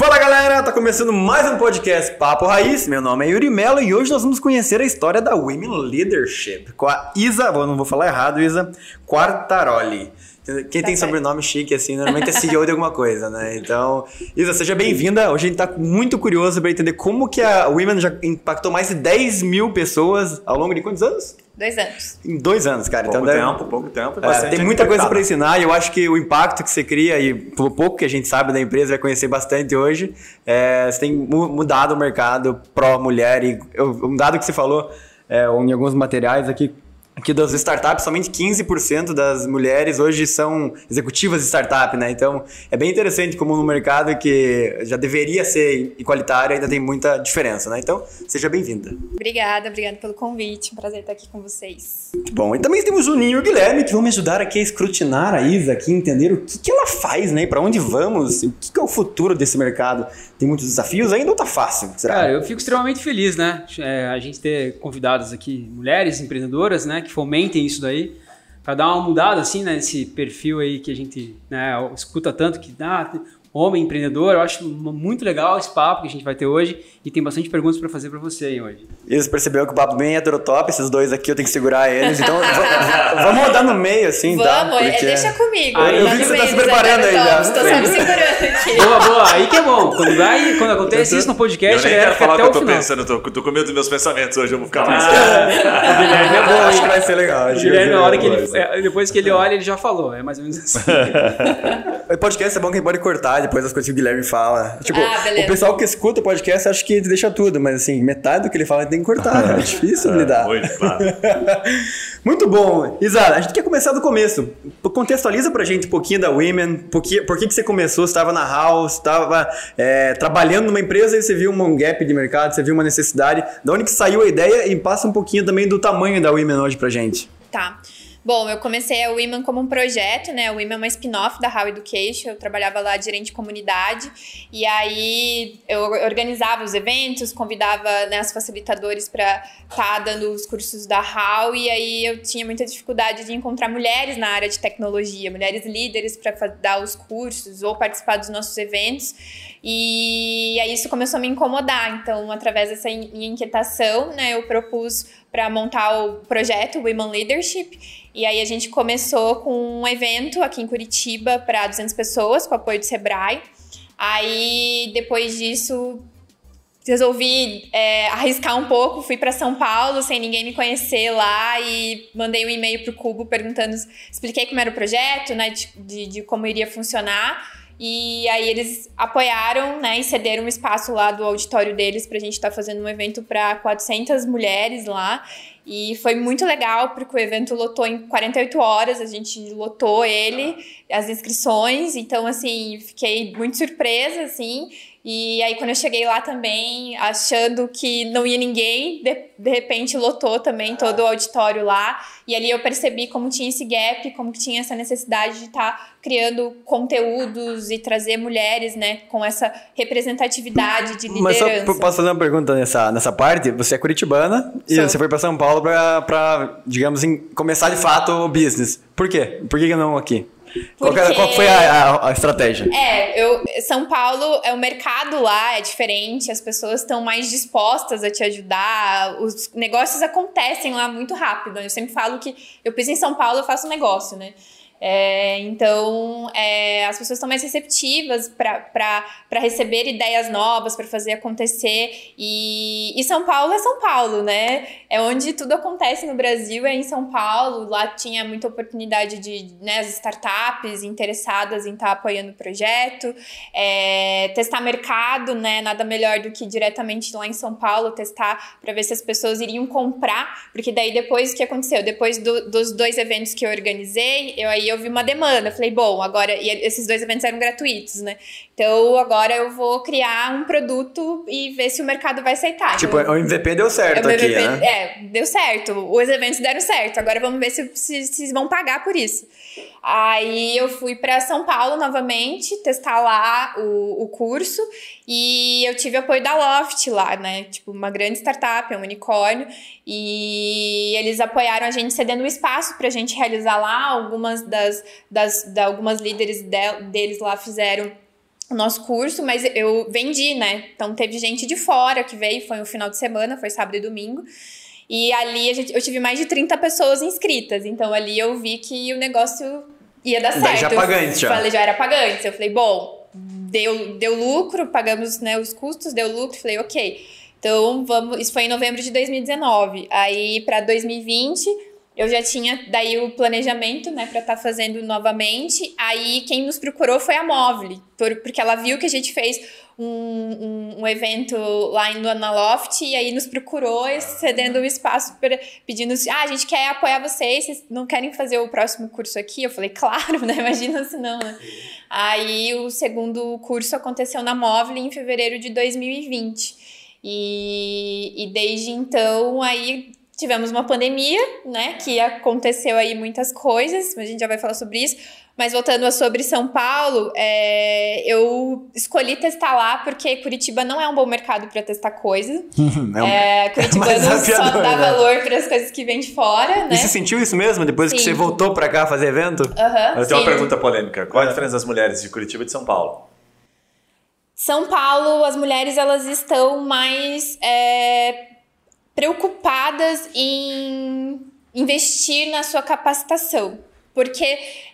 Fala galera, tá começando mais um podcast Papo Raiz. Meu nome é Yuri Mello e hoje nós vamos conhecer a história da Women Leadership com a Isa, não vou falar errado, Isa Quartaroli. Quem tem sobrenome chique assim, normalmente é CEO de alguma coisa, né? Então, Isa, seja bem-vinda. Hoje a gente tá muito curioso para entender como que a Women já impactou mais de 10 mil pessoas ao longo de quantos anos? Dois anos. Em dois anos, cara. Pouco então, tempo, deve... pouco tempo. É, tem muita coisa para ensinar e eu acho que o impacto que você cria e pelo pouco que a gente sabe da empresa, vai conhecer bastante hoje, é, você tem mudado o mercado pró-mulher e um dado que você falou é, em alguns materiais aqui, que das startups, somente 15% das mulheres hoje são executivas de startup, né? Então, é bem interessante como no mercado que já deveria ser igualitário ainda tem muita diferença, né? Então, seja bem-vinda. Obrigada, obrigada pelo convite. Um prazer estar aqui com vocês. Muito bom. E também temos o Ninho e o Guilherme que vão me ajudar aqui a escrutinar a Isa, aqui, entender o que, que ela faz, né? Para onde vamos, o que, que é o futuro desse mercado. Tem muitos desafios ainda ou tá fácil? Será? Cara, eu fico extremamente feliz, né? É, a gente ter convidados aqui, mulheres empreendedoras, né? Que fomentem isso daí. Para dar uma mudada, assim, né? Nesse perfil aí que a gente né, escuta tanto que ah, homem empreendedor. Eu acho muito legal esse papo que a gente vai ter hoje e tem bastante perguntas para fazer para você aí hoje. Isso, percebeu que o papo bem heterotop, esses dois aqui eu tenho que segurar eles, então vamos rodar no meio assim, vamos, tá? Vamos, Porque... deixa comigo. Ah, eu vi que você tá se preparando aí já. Estou só me segurando aqui. Boa, boa, aí que é bom. Quando, vai, quando acontece isso no podcast, eu nem quero falar o que eu tô final. pensando, eu tô, tô com medo dos meus pensamentos hoje, eu vou ficar mais... Ah, o Guilherme é bom, Acho que vai ser legal. O Guilherme, na hora que ele, é, depois que ele olha, ele já falou. É mais ou menos assim. o podcast é bom que a gente pode cortar depois as coisas que o Guilherme fala. Tipo, Ah, o pessoal que escuta o podcast acha que deixa tudo, mas assim, metade do que ele fala tem que cortar. É difícil lidar. Muito, claro. Muito bom. Isa, a gente quer começar do começo. Contextualiza pra gente um pouquinho da Women, por que, por que, que você começou, você estava na House, estava é, trabalhando numa empresa e você viu um gap de mercado, você viu uma necessidade. Da onde que saiu a ideia e passa um pouquinho também do tamanho da Women hoje pra gente. Tá. Bom, eu comecei a Women como um projeto, né? A Women é uma spin-off da How Education. Eu trabalhava lá gerente de comunidade. E aí eu organizava os eventos, convidava né, os facilitadores para estar tá dando os cursos da How. E aí eu tinha muita dificuldade de encontrar mulheres na área de tecnologia, mulheres líderes para dar os cursos ou participar dos nossos eventos. E aí isso começou a me incomodar. Então, através dessa minha inquietação, né, eu propus para montar o projeto Women Leadership. E aí a gente começou com um evento aqui em Curitiba para 200 pessoas, com apoio do Sebrae. Aí, depois disso, resolvi é, arriscar um pouco, fui para São Paulo sem ninguém me conhecer lá e mandei um e-mail pro Cubo perguntando, expliquei como era o projeto, né, de, de, de como iria funcionar. E aí eles apoiaram, né, e cederam um espaço lá do auditório deles pra gente estar tá fazendo um evento para 400 mulheres lá. E foi muito legal, porque o evento lotou em 48 horas, a gente lotou ele, as inscrições, então, assim, fiquei muito surpresa, assim. E aí, quando eu cheguei lá também, achando que não ia ninguém, de, de repente lotou também todo o auditório lá. E ali eu percebi como tinha esse gap, como que tinha essa necessidade de estar tá criando conteúdos e trazer mulheres, né, com essa representatividade de liderança. Mas só posso fazer uma pergunta nessa, nessa parte? Você é curitibana e Sou. você foi para São Paulo para, digamos, em, começar de fato o business. Por quê? Por que não aqui? Qual, Porque... qual, foi a, a, estratégia? É, eu, São Paulo, é o mercado lá é diferente, as pessoas estão mais dispostas a te ajudar, os negócios acontecem lá muito rápido. Eu sempre falo que eu piso em São Paulo, eu faço negócio, né? É, então, é, as pessoas estão mais receptivas para receber ideias novas, para fazer acontecer. E, e São Paulo é São Paulo, né? É onde tudo acontece no Brasil, é em São Paulo. Lá tinha muita oportunidade de né, as startups interessadas em estar tá apoiando o projeto, é, testar mercado, né? Nada melhor do que diretamente lá em São Paulo testar para ver se as pessoas iriam comprar, porque daí depois o que aconteceu? Depois do, dos dois eventos que eu organizei, eu aí eu vi uma demanda. Falei, bom, agora. E esses dois eventos eram gratuitos, né? Então agora eu vou criar um produto e ver se o mercado vai aceitar. Tipo, então, o MVP deu certo o aqui, MVP, né? É, deu certo. Os eventos deram certo. Agora vamos ver se, se, se vão pagar por isso. Aí eu fui para São Paulo novamente, testar lá o, o curso. E eu tive apoio da Loft lá, né? Tipo, uma grande startup, um unicórnio. E eles apoiaram a gente cedendo o espaço pra gente realizar lá. Algumas das, das, das algumas líderes de, deles lá fizeram o nosso curso, mas eu vendi, né? Então teve gente de fora que veio, foi um final de semana, foi sábado e domingo. E ali gente, eu tive mais de 30 pessoas inscritas. Então ali eu vi que o negócio ia dar certo. já pagante, já. já. Falei, já era pagante. Eu falei, bom, deu, deu lucro, pagamos né, os custos, deu lucro. Falei, ok. Então vamos. Isso foi em novembro de 2019. Aí para 2020 eu já tinha daí o planejamento, né, para estar tá fazendo novamente. Aí quem nos procurou foi a Móvel, porque ela viu que a gente fez um, um, um evento lá no Analoft e aí nos procurou cedendo o espaço pra, pedindo ah, a gente quer apoiar vocês, vocês não querem fazer o próximo curso aqui? Eu falei, claro, né? Imagina se não, né? Aí o segundo curso aconteceu na Móvel em fevereiro de 2020. E, e desde então aí tivemos uma pandemia, né? Que aconteceu aí muitas coisas, a gente já vai falar sobre isso. Mas voltando a sobre São Paulo, é, eu escolhi testar lá porque Curitiba não é um bom mercado para testar coisa. é, é, Curitiba é não só dá né? valor para as coisas que vêm de fora, né? E você sentiu isso mesmo depois sim. que você voltou para cá fazer evento? Uhum, eu tenho uma pergunta polêmica. Qual é a diferença das mulheres de Curitiba e de São Paulo? São Paulo, as mulheres elas estão mais é, preocupadas em investir na sua capacitação. Porque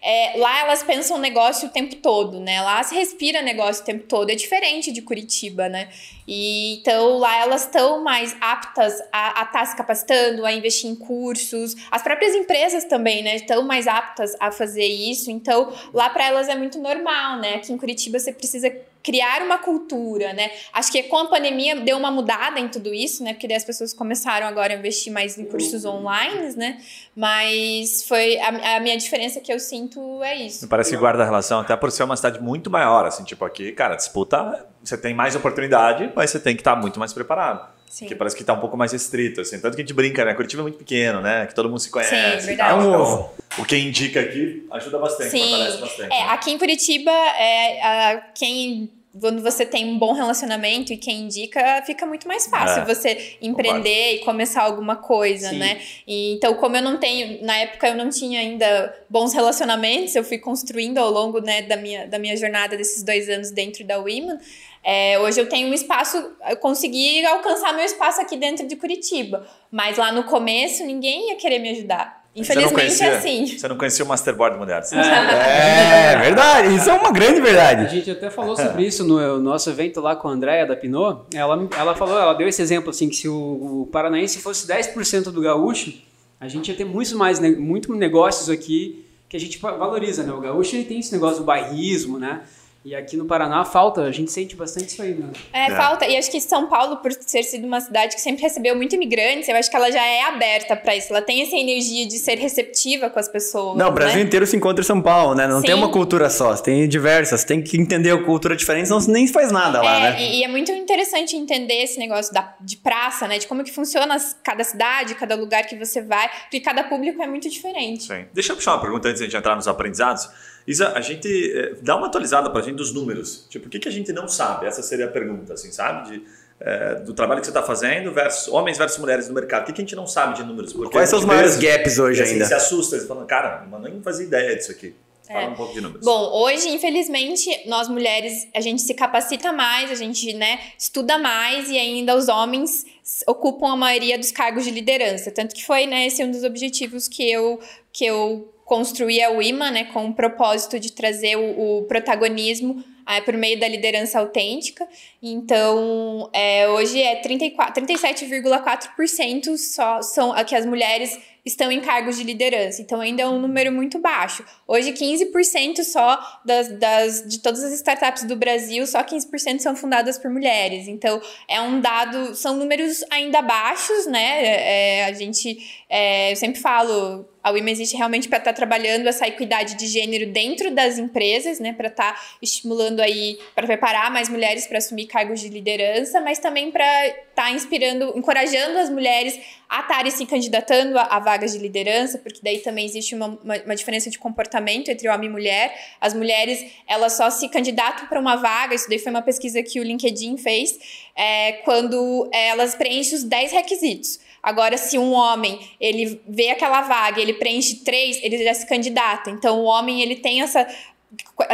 é, lá elas pensam negócio o tempo todo, né? Lá se respira negócio o tempo todo. É diferente de Curitiba, né? E, então lá elas estão mais aptas a estar tá se capacitando, a investir em cursos. As próprias empresas também, né? Estão mais aptas a fazer isso. Então lá para elas é muito normal, né? Aqui em Curitiba você precisa criar uma cultura, né? Acho que com a pandemia deu uma mudada em tudo isso, né? Porque daí as pessoas começaram agora a investir mais em cursos online, né? Mas foi a, a minha diferença que eu sinto é isso. Me parece que guarda a relação, até por ser uma cidade muito maior, assim, tipo aqui, cara, disputa, você tem mais oportunidade, mas você tem que estar muito mais preparado. Sim. Porque parece que está um pouco mais restrito, assim. Tanto que a gente brinca, né? Curitiba é muito pequeno, né? Que todo mundo se conhece. Sim, verdade. Tal. Então, o que indica aqui ajuda bastante, Sim. fortalece bastante. É, né? aqui em Curitiba, é, a, quem quando você tem um bom relacionamento e quem indica, fica muito mais fácil é, você empreender concordo. e começar alguma coisa, Sim. né? E, então, como eu não tenho, na época eu não tinha ainda bons relacionamentos, eu fui construindo ao longo né, da, minha, da minha jornada desses dois anos dentro da Women. É, hoje eu tenho um espaço, eu consegui alcançar meu espaço aqui dentro de Curitiba, mas lá no começo ninguém ia querer me ajudar. Infelizmente conhecia, é assim. Você não conhecia o Masterboard Mulheres. É, é, verdade. Isso é uma grande verdade. A gente até falou sobre isso no nosso evento lá com a Andréia da Pinot. Ela, ela falou, ela deu esse exemplo assim, que se o, o paranaense fosse 10% do gaúcho, a gente ia ter muitos mais muito negócios aqui que a gente valoriza, né? O gaúcho ele tem esse negócio do bairrismo, né? E aqui no Paraná falta, a gente sente bastante isso aí, né? É, é, falta. E acho que São Paulo, por ter sido uma cidade que sempre recebeu muito imigrantes, eu acho que ela já é aberta para isso. Ela tem essa energia de ser receptiva com as pessoas. Não, o Brasil né? inteiro se encontra em São Paulo, né? Não Sim. tem uma cultura só, tem diversas. Tem que entender a cultura diferente, senão você nem faz nada lá, é, né? E, e, é muito interessante entender esse negócio da, de praça, né? De como que funciona cada cidade, cada lugar que você vai, porque cada público é muito diferente. Sim. Deixa eu puxar uma pergunta antes de a gente entrar nos aprendizados. Isa, a gente é, dá uma atualizada para a gente dos números. Tipo, o que, que a gente não sabe? Essa seria a pergunta, assim, sabe? De, é, do trabalho que você está fazendo versus homens versus mulheres no mercado. O que, que a gente não sabe de números? Porque Quais são os maiores gaps hoje assim, ainda? Se assusta, você fala, cara, mas nem fazia ideia disso aqui. Fala é. um pouco de números. Bom, hoje, infelizmente, nós mulheres, a gente se capacita mais, a gente, né, estuda mais e ainda os homens ocupam a maioria dos cargos de liderança. Tanto que foi, né, esse um dos objetivos que eu, que eu construir a WIMA, né, com o propósito de trazer o, o protagonismo é, por meio da liderança autêntica. Então, é, hoje é 37,4% só são que as mulheres estão em cargos de liderança. Então, ainda é um número muito baixo. Hoje, 15% só das, das, de todas as startups do Brasil, só 15% são fundadas por mulheres. Então, é um dado, são números ainda baixos, né? É, a gente, é, eu sempre falo, A Women existe realmente para estar tá trabalhando essa equidade de gênero dentro das empresas, né? Para estar tá estimulando aí, para preparar mais mulheres para assumir cargos de liderança, mas também para estar tá inspirando, encorajando as mulheres a estarem se candidatando a, a, vagas de liderança, porque daí também existe uma, uma, uma, diferença de comportamento entre homem e mulher. As mulheres, elas só se candidatam para uma vaga, isso daí foi uma pesquisa que o LinkedIn fez, é, quando elas preenchem os 10 requisitos. Agora, se um homem, ele vê aquela vaga, ele preenche três, ele já se candidata. Então, o homem, ele tem essa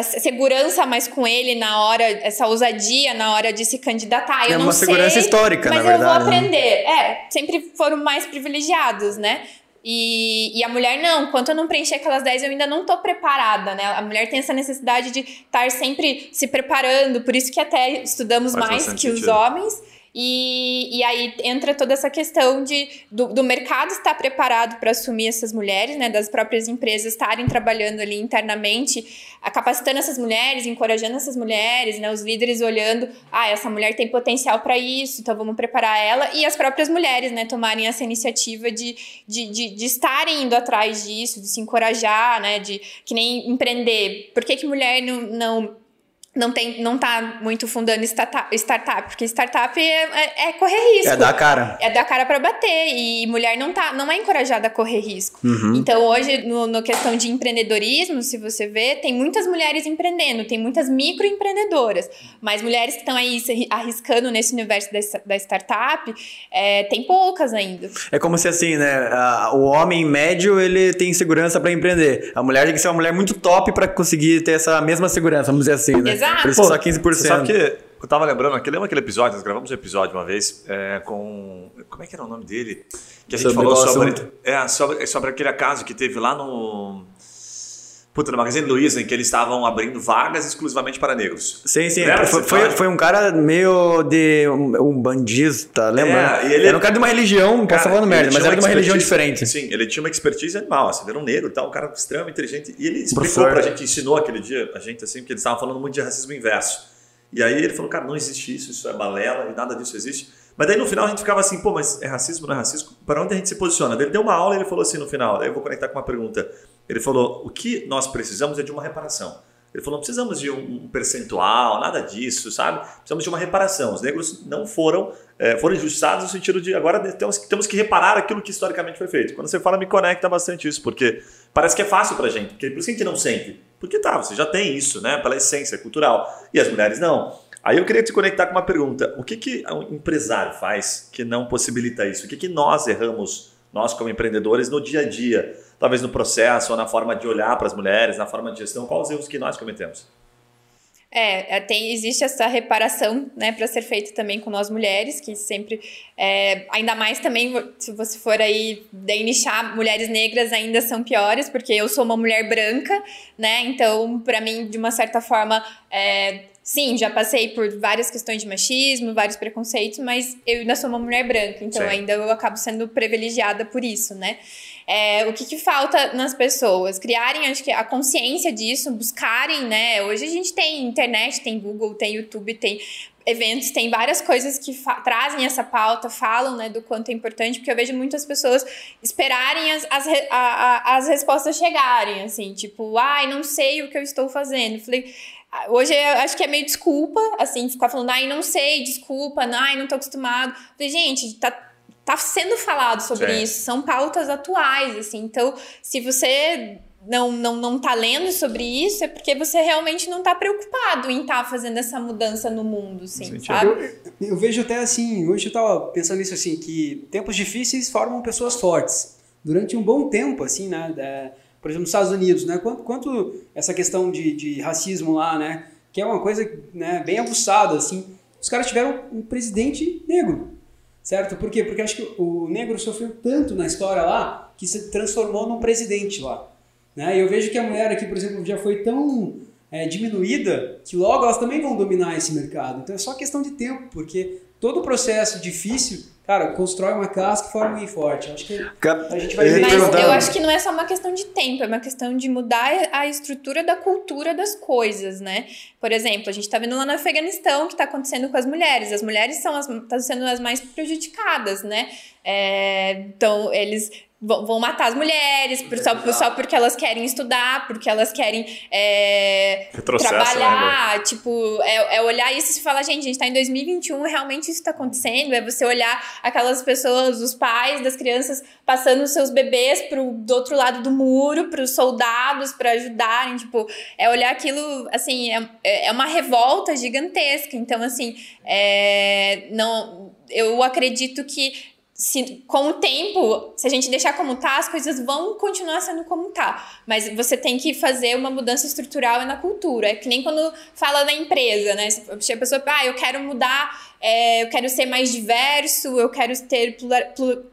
segurança mais com ele na hora, essa ousadia na hora de se candidatar. Eu é uma segurança sei, histórica, na verdade. Mas eu vou né? aprender. É, sempre foram mais privilegiados, né? E, e a mulher não, enquanto eu não preencher aquelas 10, eu ainda não tô preparada, né? A mulher tem essa necessidade de estar sempre se preparando, por isso que até estudamos Faz mais que sentido. os homens. E, e aí entra toda essa questão de, do, do mercado estar preparado para assumir essas mulheres, né? Das próprias empresas estarem trabalhando ali internamente, capacitando essas mulheres, encorajando essas mulheres, né? Os líderes olhando, ah, essa mulher tem potencial para isso, então vamos preparar ela. E as próprias mulheres, né? Tomarem essa iniciativa de, de, de, de estarem indo atrás disso, de se encorajar, né? De que nem empreender. Por que, que mulher não, não não tem não tá muito fundando startup, startup porque startup é, é, é, correr risco. É dar cara. É dar cara para bater e mulher não tá não é encorajada a correr risco. Uhum. Então hoje no, no questão de empreendedorismo, se você vê, tem muitas mulheres empreendendo, tem muitas microempreendedoras, mas mulheres que estão aí se arriscando nesse universo da, da startup, é, tem poucas ainda. É como se assim, né, a, o homem médio ele tem segurança para empreender. A mulher tem que ser uma mulher muito top para conseguir ter essa mesma segurança, vamos dizer assim, né? Exato. Por isso só 15%. Você sabe que eu tava lembrando, aquele, lembra aquele episódio? Nós gravamos um episódio uma vez é, com. Como é que era o nome dele? Que a gente sobre falou sobre, é, sobre, sobre aquele caso que teve lá no. Puta, no Magazine Luiza, em que eles estavam abrindo vagas exclusivamente para negros. Sim, sim. Foi, foi, foi, um cara meio de um, um bandista, lembra? É, ele, era um cara de uma religião, posso falando merda, mas era de uma religião diferente. Sim, ele tinha uma expertise animal, assim, era um negro e tal, um cara extremamente inteligente. E ele explicou para a gente, ensinou aquele dia, a gente, assim, porque eles estavam falando muito de racismo inverso. E aí ele falou, cara, não existe isso, isso é balela e nada disso existe. Mas daí no final a gente ficava assim, pô, mas é racismo, não é racismo? Para onde a gente se posiciona? Ele deu uma aula e ele falou assim no final, aí eu vou conectar com uma pergunta. Ele falou: o que nós precisamos é de uma reparação. Ele falou: não precisamos de um percentual, nada disso, sabe? Precisamos de uma reparação. Os negros não foram, é, foram injustiçados no sentido de agora temos, temos que reparar aquilo que historicamente foi feito. Quando você fala, me conecta bastante isso, porque parece que é fácil pra gente. Porque, por isso que a gente não sente. Porque tá, você já tem isso, né? Pela essência cultural. E as mulheres não. Aí eu queria te conectar com uma pergunta: o que, que um empresário faz que não possibilita isso? O que, que nós erramos, nós como empreendedores, no dia a dia? Talvez no processo ou na forma de olhar para as mulheres, na forma de gestão? Quais os erros que nós cometemos? É, é, tem, existe essa reparação, né, para ser feita também com nós mulheres, que sempre, é, ainda mais também, se você for aí nichar, mulheres negras ainda são piores, porque eu sou uma mulher branca, né, então, para mim, de uma certa forma, é, sim, já passei por várias questões de machismo, vários preconceitos, mas eu ainda sou uma mulher branca, então Sim. ainda eu acabo sendo privilegiada por isso, né? É, o que, que, falta nas pessoas? Criarem, acho que a consciência disso, buscarem, né? Hoje a gente tem internet, tem Google, tem YouTube, tem eventos, tem várias coisas que trazem essa pauta, falam né, do quanto é importante, porque eu vejo muitas pessoas esperarem as, as, a, a, as respostas chegarem, assim, tipo, ai, não sei o que eu estou fazendo. Falei, ah, hoje eu acho que é meio desculpa, assim, ficar falando, ai, não sei, desculpa, ai, não tô acostumado. Falei, gente, tá tá sendo falado sobre isso, são pautas atuais, assim. Então, se você não, não, não tá lendo sobre isso, é porque você realmente não tá preocupado em estar tá fazendo essa mudança no mundo, assim, sabe? Eu, eu, vejo até assim, hoje eu tava pensando nisso assim, que tempos difíceis formam pessoas fortes. Durante um bom tempo, assim, né? Da, por exemplo, nos Estados Unidos, né? Quanto, quanto essa questão de, de racismo lá, né? Que é uma coisa né, bem aguçada, assim. Os caras tiveram um presidente negro certo? Por quê? Porque acho que o negro sofreu tanto na história lá que se transformou num presidente lá. Né? E eu vejo que a mulher aqui, por exemplo, já foi tão é, diminuída que logo elas também vão dominar esse mercado. Então é só questão de tempo, porque todo o processo difícil Cara, constrói uma casca e forma um forte. Acho que a gente vai ver. Mas eu acho que não é só uma questão de tempo, é uma questão de mudar a estrutura da cultura das coisas, né? Por exemplo, a gente está vendo lá no Afeganistão o que está acontecendo com as mulheres. As mulheres são as, estão sendo as mais prejudicadas, né? É, então, eles vão matar as mulheres por, só, só porque elas querem estudar, porque elas querem é, trabalhar. Né, tipo, é, é, olhar isso e falar, gente, a gente tá em 2021, realmente isso tá acontecendo. É você olhar aquelas pessoas, os pais das crianças passando os seus bebês pro, do outro lado do muro, pros soldados, para ajudarem. Tipo, é olhar aquilo, assim, é, é uma revolta gigantesca. Então, assim, é, não, eu acredito que se, com o tempo, se a gente deixar como tá, as coisas vão continuar sendo como tá. Mas você tem que fazer uma mudança estrutural na cultura. É que nem quando fala na empresa, né? A pessoa, ah, eu quero mudar, é, eu quero ser mais diverso, eu quero ter,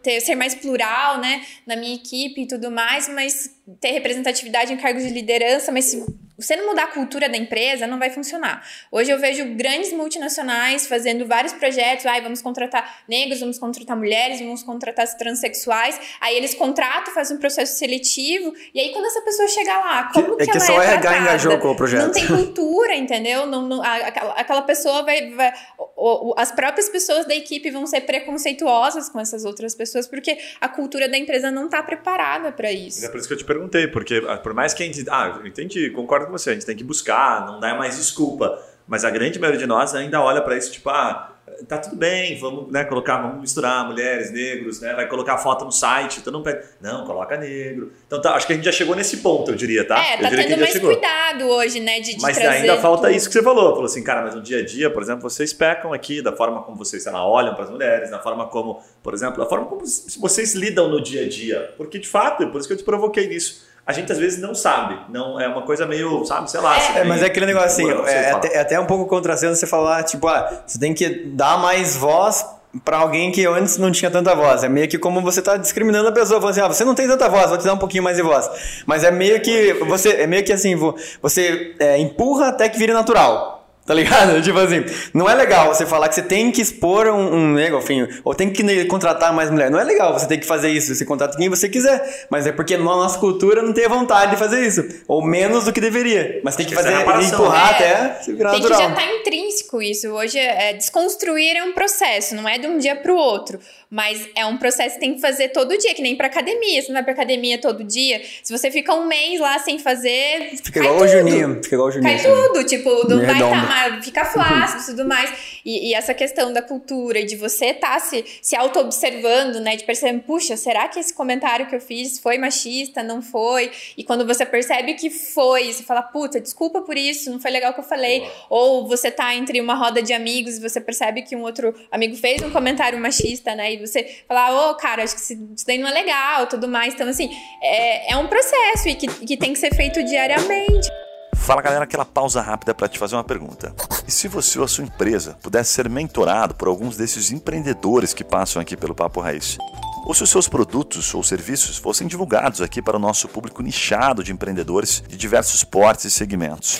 ter, ser mais plural, né? Na minha equipe e tudo mais, mas ter representatividade em cargos de liderança, mas se você não mudar a cultura da empresa, não vai funcionar. Hoje eu vejo grandes multinacionais fazendo vários projetos, ai, vamos contratar negros, vamos contratar mulheres, vamos contratar transexuais. Aí eles contratam, fazem um processo seletivo, e aí quando essa pessoa chegar lá, como que, é que, que ela só é RH engajou com o projeto. Não tem cultura, entendeu? Não, não, a, aquela, aquela pessoa vai, vai o, o, as próprias pessoas da equipe vão ser preconceituosas com essas outras pessoas, porque a cultura da empresa não está preparada para isso. É por isso que eu te perguntei, porque ah, por mais que a gente. Ah, eu entendi, concordo com você, a gente tem que buscar, não dá mais desculpa. Mas a grande maioria de nós ainda olha para isso, tipo, ah, tá tudo bem, vamos né, colocar, vamos misturar mulheres, negros, né? Vai colocar foto no site, então não pede. Não, coloca negro. Então tá, acho que a gente já chegou nesse ponto, eu diria, tá? É, tá tendo mais cuidado hoje, né? De, de mas ainda falta tudo. isso que você falou. Falou assim, cara, mas no dia a dia, por exemplo, vocês pecam aqui da forma como vocês, lá, olham para as mulheres, da forma como, por exemplo, da forma como vocês lidam no dia a dia. Porque de fato, por isso que eu te provoquei nisso a gente às vezes não sabe. Não é uma coisa meio, sabe, sei lá. É, mas é aquele negócio assim, é, é, até, é até um pouco contrassenso você falar, tipo, ah, você tem que dar mais voz para alguém que antes não tinha tanta voz. É meio que como você tá discriminando a pessoa, falando assim, ah, você não tem tanta voz, vou te dar um pouquinho mais de voz. Mas é meio que você é meio que assim, você é, empurra até que vire natural. Tá ligado? Tipo assim, não é legal você falar que você tem que expor um, um negócio, ou tem que contratar mais mulher. Não é legal você ter que fazer isso. Você contrata quem você quiser. Mas é porque na nossa cultura não tem vontade de fazer isso. Ou menos do que deveria. Mas tem que, que fazer, empurrar é, até se virar tem natural. Tem que já tá intrínseco isso. Hoje, é, desconstruir é um processo, não é de um dia pro outro. Mas é um processo que tem que fazer todo dia, que nem pra academia. Você não vai pra academia todo dia. Se você fica um mês lá sem fazer. Fica igual tudo. o Juninho. Fica igual o Juninho. Cai assim. tudo. Tipo, não vai estar. Tá, fica flácido e tudo mais. E, e, essa questão da cultura de você estar tá se, se auto-observando, né? De perceber, puxa, será que esse comentário que eu fiz foi machista? Não foi? E quando você percebe que foi, você fala, puta, desculpa por isso, não foi legal o que eu falei. Ou você tá entre uma roda de amigos e você percebe que um outro amigo fez um comentário machista, né? Você falar, ô, oh, cara, acho que isso daí não é legal, tudo mais. Então, assim, é, é um processo e que, que tem que ser feito diariamente. Fala galera, aquela pausa rápida para te fazer uma pergunta. E se você ou a sua empresa pudesse ser mentorado por alguns desses empreendedores que passam aqui pelo Papo Raiz? Ou se os seus produtos ou serviços fossem divulgados aqui para o nosso público nichado de empreendedores de diversos portes e segmentos?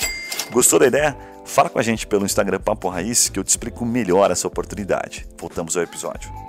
Gostou da ideia? Fala com a gente pelo Instagram Papo Raiz que eu te explico melhor essa oportunidade. Voltamos ao episódio.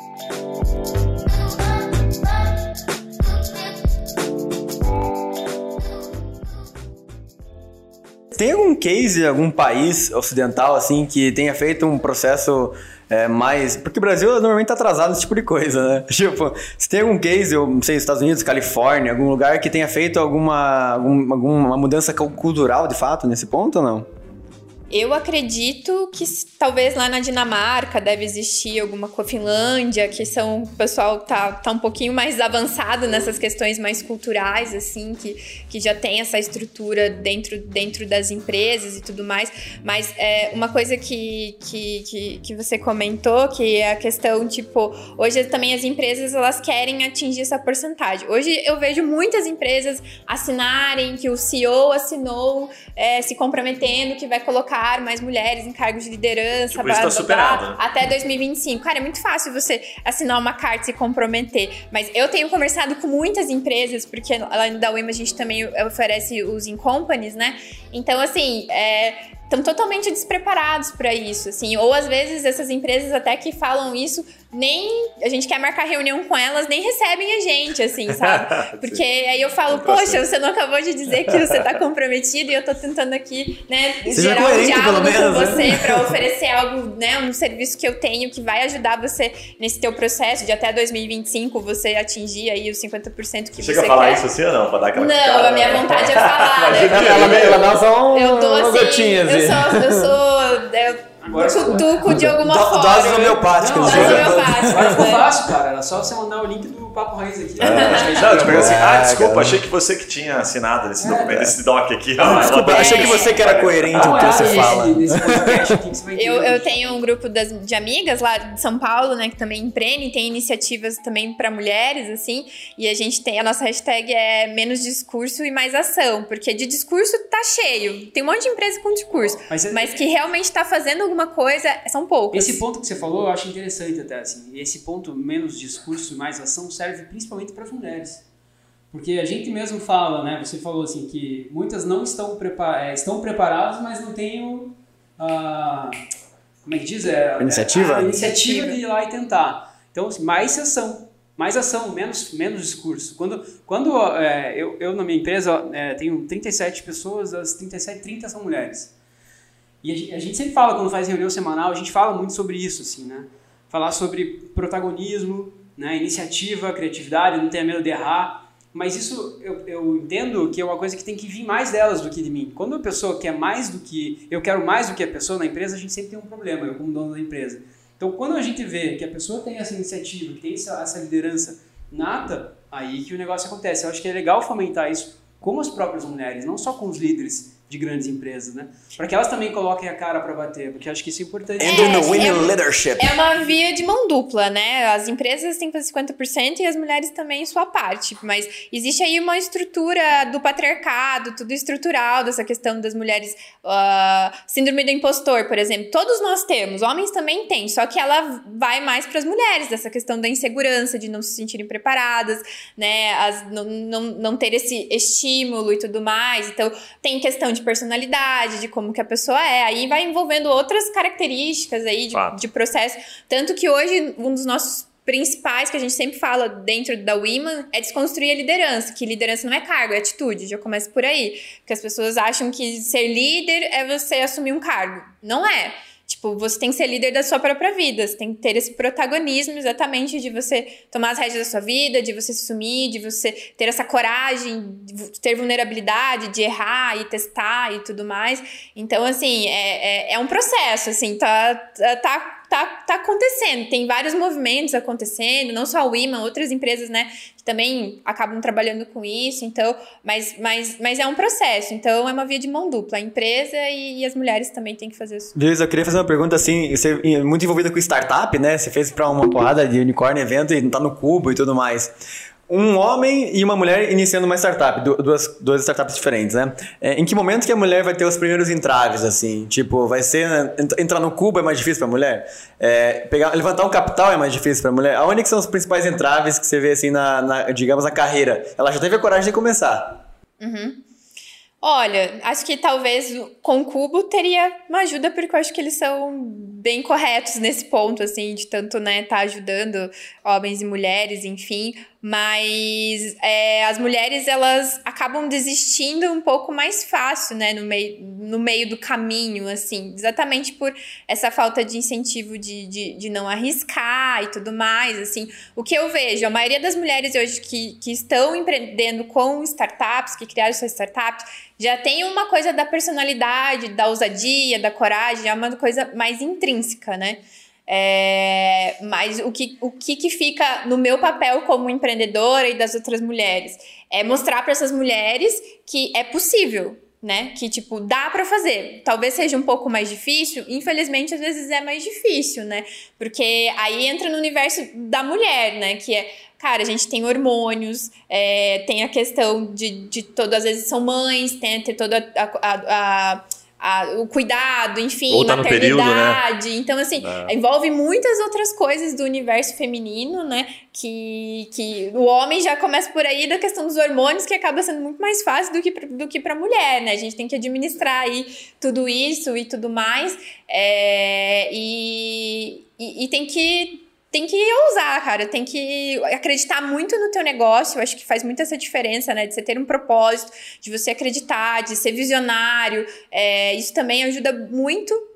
Tem algum case, algum país ocidental assim que tenha feito um processo é, mais. Porque o Brasil normalmente tá atrasado nesse tipo de coisa, né? Tipo, se tem algum case, eu não sei, Estados Unidos, Califórnia, algum lugar que tenha feito alguma, alguma, alguma mudança cultural de fato nesse ponto ou não? Eu acredito que talvez lá na Dinamarca deve existir alguma com a Finlândia, que são o pessoal tá, tá um pouquinho mais avançado nessas questões mais culturais, assim, que, que já tem essa estrutura dentro, dentro das empresas e tudo mais. Mas é, uma coisa que, que, que, que você comentou, que é a questão, tipo, hoje também as empresas elas querem atingir essa porcentagem. Hoje eu vejo muitas empresas assinarem que o CEO assinou é, se comprometendo que vai colocar colocar mais mulheres em cargos de liderança tipo, blá, blá, superado, blá, né? até 2025. Cara, é muito fácil você assinar uma carta e se comprometer. Mas eu tenho conversado com muitas empresas, porque lá no da UEM a gente também oferece os in companies, né? Então, assim, é, estão totalmente despreparados para isso, assim. Ou às vezes essas empresas até que falam isso, nem a gente quer marcar reunião com elas, nem recebem a gente, assim, sabe? Porque aí eu falo, poxa, você não acabou de dizer que você tá comprometido e eu tô tentando aqui, né, Seja gerar um coerente, diálogo pelo menos, com né? você para oferecer algo, né, um serviço que eu tenho que vai ajudar você nesse teu processo de até 2025 você atingir aí os 50% que Chega você a falar quer. isso assim ou não? Pra dar aquela Não, cara, a minha né? vontade é falar, né? Ela, ela dá só um, Eu dou assim, gotinha, eu assim. sou, eu sou, eu Agora- cutuco de alguma Do- forma. doses homeopáticas, Não, Doses assim. homeopáticas, Agora ficou né? fácil, cara. Era só você mandar o link do Papo Raiz aqui. Não, tipo assim, ah, É, desculpa, cara. achei que você que tinha assinado nesse É, documento, é. esse doc aqui. Ah, Desculpa, achei que você que era coerente Dá com uma o que você fala. Eu, eu tenho um grupo das, de amigas lá de São Paulo, né, que também empreendem, tem iniciativas também para mulheres, assim, e a gente tem, a nossa hashtag é menos discurso e mais ação, porque de discurso tá cheio, tem um monte de empresa com discurso, Mas é- mas que realmente tá fazendo alguma coisa, são poucas. Esse ponto que você falou eu acho interessante até, assim. Esse ponto menos discurso e mais ação serve principalmente para as mulheres. Porque a gente mesmo fala, né? Você falou assim que muitas não estão, prepa é, estão preparadas, mas não têm o... a- como é que diz? É, Iniciativa? A, a iniciativa de ir lá e tentar. Então, assim, mais ação. Mais ação, menos, menos discurso. Quando, quando é, eu, eu, na minha empresa, é, tenho 37 pessoas, das 37, 30 são mulheres. E a gente, a gente sempre fala, quando faz reunião semanal, a gente fala muito sobre isso, assim, né? Falar sobre protagonismo, né? iniciativa, criatividade, não tenha medo de errar. Mas isso eu, eu entendo que é uma coisa que tem que vir mais delas do que de mim. Quando a pessoa quer mais do que. Eu quero mais do que a pessoa na empresa, a gente sempre tem um problema, eu como dono da empresa. Então, quando a gente vê que a pessoa tem essa iniciativa, que tem essa, essa liderança nata, aí que o negócio acontece. Eu acho que é legal fomentar isso com as próprias mulheres, não só com os líderes de grandes empresas, né? Para que elas também coloquem a cara para bater, porque acho que isso é importante. And in the É, women é- leadership. É uma via de mão dupla, né? As empresas têm que fazer 50% e as mulheres também sua parte. Mas existe aí uma estrutura do patriarcado, tudo estrutural dessa questão das mulheres. ah, síndrome do impostor, por exemplo. Todos nós temos, homens também têm, só que ela vai mais para as mulheres, dessa questão da insegurança, de não se sentirem preparadas, né? As, não, não, não ter esse estímulo e tudo mais. Então, tem questão de personalidade, de como que a pessoa é. Aí vai envolvendo outras características aí de, de processo. Tanto que hoje, um dos nossos principais que a gente sempre fala dentro da Women é desconstruir a liderança, que liderança não é cargo, é atitude, já começa por aí. Porque as pessoas acham que ser líder é você assumir um cargo. Não é. Tipo, você tem que ser líder da sua própria vida, você tem que ter esse protagonismo exatamente de você tomar as rédeas da sua vida, de você se assumir, de você ter essa coragem, ter vulnerabilidade, de errar e testar e tudo mais. Então, assim, é, é, é um processo, assim, tá, tá, tá, tá, acontecendo. Tem vários movimentos acontecendo, não só a Women, outras empresas, né, que também acabam trabalhando com isso, então, mas, mas, mas é um processo, então é uma via de mão dupla, a empresa e, e as mulheres também têm que fazer isso. Luiz, eu queria fazer uma pergunta assim, você é muito envolvida com startup, né? Você fez para uma porrada de unicórnio evento e tá no cubo e tudo mais. Um homem e uma mulher iniciando uma startup, du- duas, duas startups diferentes, né? É, em que momento que a mulher vai ter os primeiros entraves, assim? Tipo, vai ser ent- entrar no cubo é mais difícil para a mulher? É, pegar, levantar um capital é mais difícil para a mulher? Aonde que são os principais entraves que você vê assim na, na, digamos, na carreira? Ela já teve a coragem de começar. Olha, acho que talvez com o Cubo teria uma ajuda, porque eu acho que eles são bem corretos nesse ponto, assim, de tanto, né, tá ajudando homens e mulheres, enfim. Mas é, as mulheres, elas acabam desistindo um pouco mais fácil, né, no meio, no meio do caminho, assim, exatamente por essa falta de incentivo de, de, de não arriscar e tudo mais, assim. O que eu vejo, a maioria das mulheres hoje que, que estão empreendendo com startups, que criaram suas startups, já tem uma coisa da personalidade, da ousadia, da coragem, é uma coisa mais intrínseca, né? É, mas o que, o que, que fica no meu papel como empreendedora e das outras mulheres é mostrar para essas mulheres que é possível, né? Que tipo, dá para fazer. Talvez seja um pouco mais difícil, infelizmente às vezes é mais difícil, né? Porque aí entra no universo da mulher, né? Que é Cara, a gente tem hormônios, é, tem a questão de, de todas as vezes são mães, tem, tem toda a, a, a a, o cuidado, enfim, Ou tá no período, né? maternidade. Então, assim, É. envolve muitas outras coisas do universo feminino, né? Que, que o homem já começa por aí da questão dos hormônios, que acaba sendo muito mais fácil do que, pra- do que para mulher, né? A gente tem que administrar aí tudo isso e tudo mais. É, e, e, e tem que. Tem que ousar, cara. Tem que acreditar muito no teu negócio. Eu acho que faz muito essa diferença, né? De você ter um propósito, de você acreditar, de ser visionário. É, isso também ajuda muito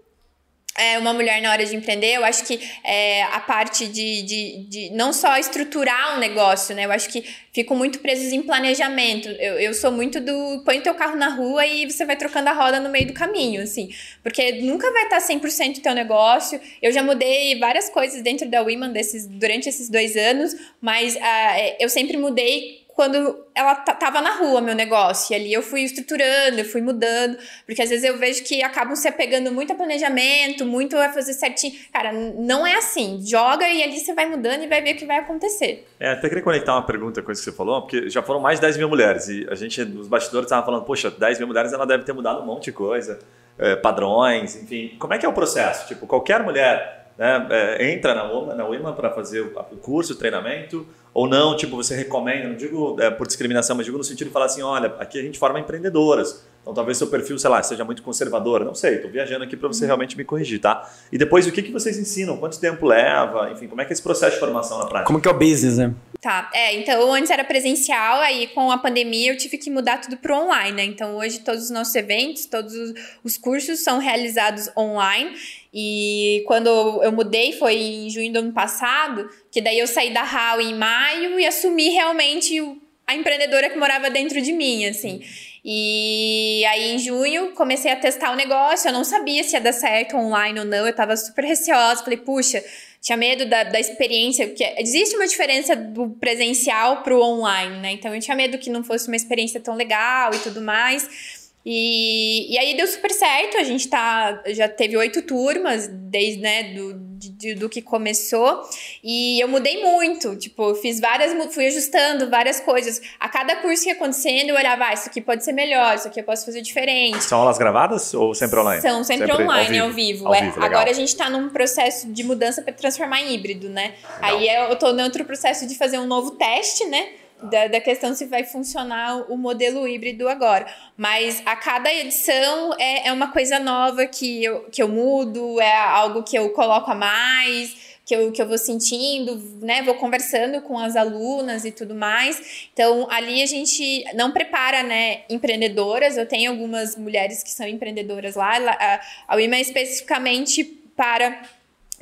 é, uma mulher na hora de empreender, eu acho que é, a parte de, de, de não só estruturar um negócio, né? Eu acho que ficam muito presos em planejamento. Eu, eu sou muito do põe teu carro na rua e você vai trocando a roda no meio do caminho, assim. Porque nunca vai estar 100% teu negócio. Eu já mudei várias coisas dentro da Women desses, durante esses dois anos, mas ah, eu sempre mudei quando ela tava na rua, meu negócio. E ali eu fui estruturando, eu fui mudando. Porque às vezes eu vejo que acabam se apegando muito a planejamento, muito a fazer certinho. Cara, não é assim. Joga e ali você vai mudando e vai ver o que vai acontecer. É, até queria conectar uma pergunta com isso que você falou, porque já foram mais de 10 mil mulheres e a gente, nos bastidores, estava falando, poxa, 10 mil mulheres, ela deve ter mudado um monte de coisa, é, padrões, enfim. Como é que é o processo? Tipo, qualquer mulher né, é, entra na UMA, na UMA para fazer o curso, o treinamento, ou não, tipo, você recomenda, não digo é, por discriminação, mas digo no sentido de falar assim, olha, aqui a gente forma empreendedoras, então talvez seu perfil, sei lá, seja muito conservador, não sei, estou viajando aqui para você realmente me corrigir, tá? E depois, o que, que vocês ensinam? Quanto tempo leva? Enfim, como é que é esse processo de formação na prática? Como que é o business, né? Tá, é, então antes era presencial, aí com a pandemia eu tive que mudar tudo pro online, né? Então hoje todos os nossos eventos, todos os, os cursos são realizados online. E quando eu mudei foi em junho do ano passado, que daí eu saí da HAL em maio e assumi realmente a empreendedora que morava dentro de mim, assim. E aí em junho comecei a testar o negócio, eu não sabia se ia dar certo online ou não, eu tava super receosa, falei, puxa, tinha medo da, da experiência, porque existe uma diferença do presencial pro online, né? Então eu tinha medo que não fosse uma experiência tão legal e tudo mais. E, e aí deu super certo, a gente tá, já teve oito turmas desde, né, do, de- do que começou. E eu mudei muito, tipo, fiz várias, fui ajustando várias coisas. A cada curso que ia acontecendo, eu olhava, ah, isso aqui pode ser melhor, isso aqui eu posso fazer diferente. São aulas gravadas ou sempre online? São sempre, online, ao vivo. Ao é. vivo. Agora a gente tá num processo de mudança para transformar em híbrido, né? Legal. Aí é- eu tô no outro processo de fazer um novo teste, né? Da, da questão se vai funcionar o modelo híbrido agora. Mas a cada edição é, é uma coisa nova que eu, que eu mudo, é algo que eu coloco a mais, que eu, que eu vou sentindo, né? Vou conversando com as alunas e tudo mais. Então, ali a gente não prepara, né, empreendedoras. Eu tenho algumas mulheres que são empreendedoras lá. A, a UIMA é especificamente para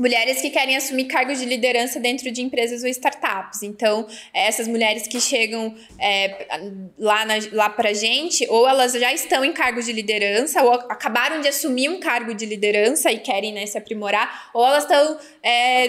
mulheres que querem assumir cargos de liderança dentro de empresas ou startups. Então, essas mulheres que chegam é, lá, na, lá pra gente, ou elas já estão em cargos de liderança, ou acabaram de assumir um cargo de liderança e querem né, se aprimorar, ou elas estão é,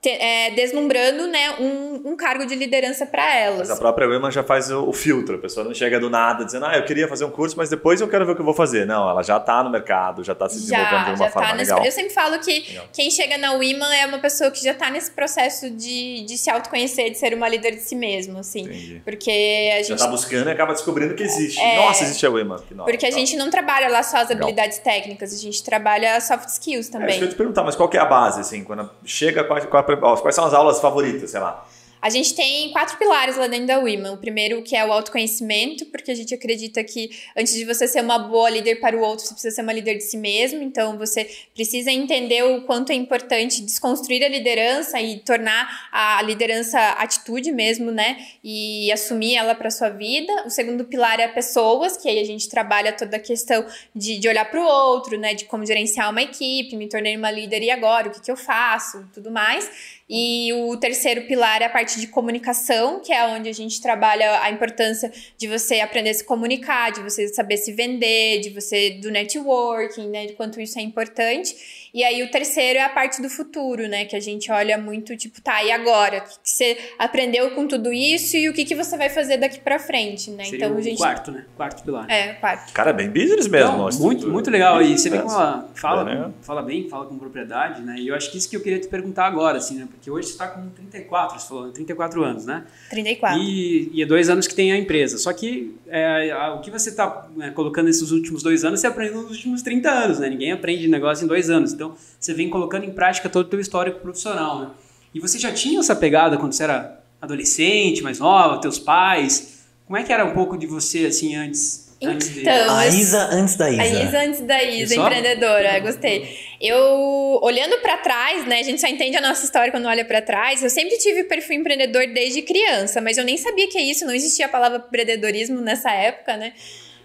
te- é, deslumbrando né, um, um cargo de liderança para elas. Mas a própria Women já faz o, o filtro. A pessoa não chega do nada dizendo, ah, eu queria fazer um curso, mas depois eu quero ver o que eu vou fazer. Não, ela já está no mercado, já está se desenvolvendo de Já, uma já forma tá nesse, legal. Eu sempre falo que Legal. quem chega na Women é uma pessoa que já tá nesse processo de, de se autoconhecer, de ser uma líder de si mesmo, assim. Entendi. Porque a Já gente. está buscando e acaba descobrindo que existe. É. Nossa, existe a nova, Porque a tal. gente não trabalha lá só as Legal. habilidades técnicas, a gente trabalha soft skills É, também. que eu ia te perguntar, mas qual que é a base, assim, quando chega, qual, qual, ó, quais são as aulas favoritas, sei lá? A gente tem quatro pilares lá dentro da Women. O primeiro que é o autoconhecimento, porque a gente acredita que antes de você ser uma boa líder para o outro, você precisa ser uma líder de si mesmo. Então você precisa entender o quanto é importante desconstruir a liderança e tornar a liderança atitude mesmo, né? E assumir ela para sua vida. O segundo pilar é pessoas, que aí a gente trabalha toda a questão de, de olhar para o outro, né? De como gerenciar uma equipe, me tornei uma líder e agora, o que, que eu faço, tudo mais. E o terceiro pilar é a parte de comunicação, que é onde a gente trabalha a importância de você aprender a se comunicar, de você saber se vender, de você do networking, né, de quanto isso é importante. E aí o terceiro é a parte do futuro, né? Que a gente olha muito, tipo, tá, e agora? O que, que você aprendeu com tudo isso e o que, que você vai fazer daqui pra frente, né? Seria então a gente. quarto, né? Quarto pilar. É, quarto. Cara, bem business mesmo. Não, muito, muito legal. E você vê como ela fala, É, né? fala bem, fala com propriedade, né? E eu acho que isso que eu queria te perguntar agora, assim, né? Porque hoje você está com 34, você falou, 34 anos, né? 34. E, e é dois anos que tem a empresa. Só que é, o que você está colocando nesses últimos dois anos, você aprendeu nos últimos 30 anos, né? Ninguém aprende negócio em dois anos. Então, você vem colocando em prática todo o teu histórico profissional, né? E você já tinha essa pegada quando você era adolescente, mais nova, teus pais? Como é que era um pouco de você, assim, antes, antes de... Então, A eu- Isa antes da Isa. A Isa antes da Isa, empreendedora, gostei. Eu, olhando pra trás, né, a gente só entende a nossa história quando olha pra trás. Eu sempre tive perfil empreendedor desde criança, mas eu nem sabia que é isso, não existia a palavra empreendedorismo nessa época, né?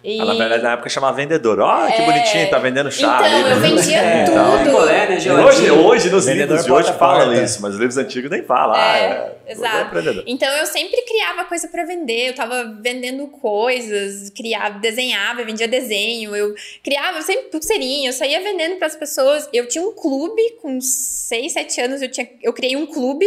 E... Ah, na verdade, na época chamava vendedor. Ó, que É. bonitinho, tá vendendo chá Então, ali. eu vendia É, tudo. então. Picolé, né, Hoje, hoje, nos Vendedor livros de hoje falam isso, mas os livros antigos nem falam. ah, É, é, exato. é empreendedor. Então eu sempre criava coisa pra vender, eu tava vendendo coisas, criava, desenhava, vendia desenho, eu criava sempre pulseirinha, eu saía vendendo pras pessoas. Eu tinha um clube com 6, 7 anos, eu tinha eu criei um clube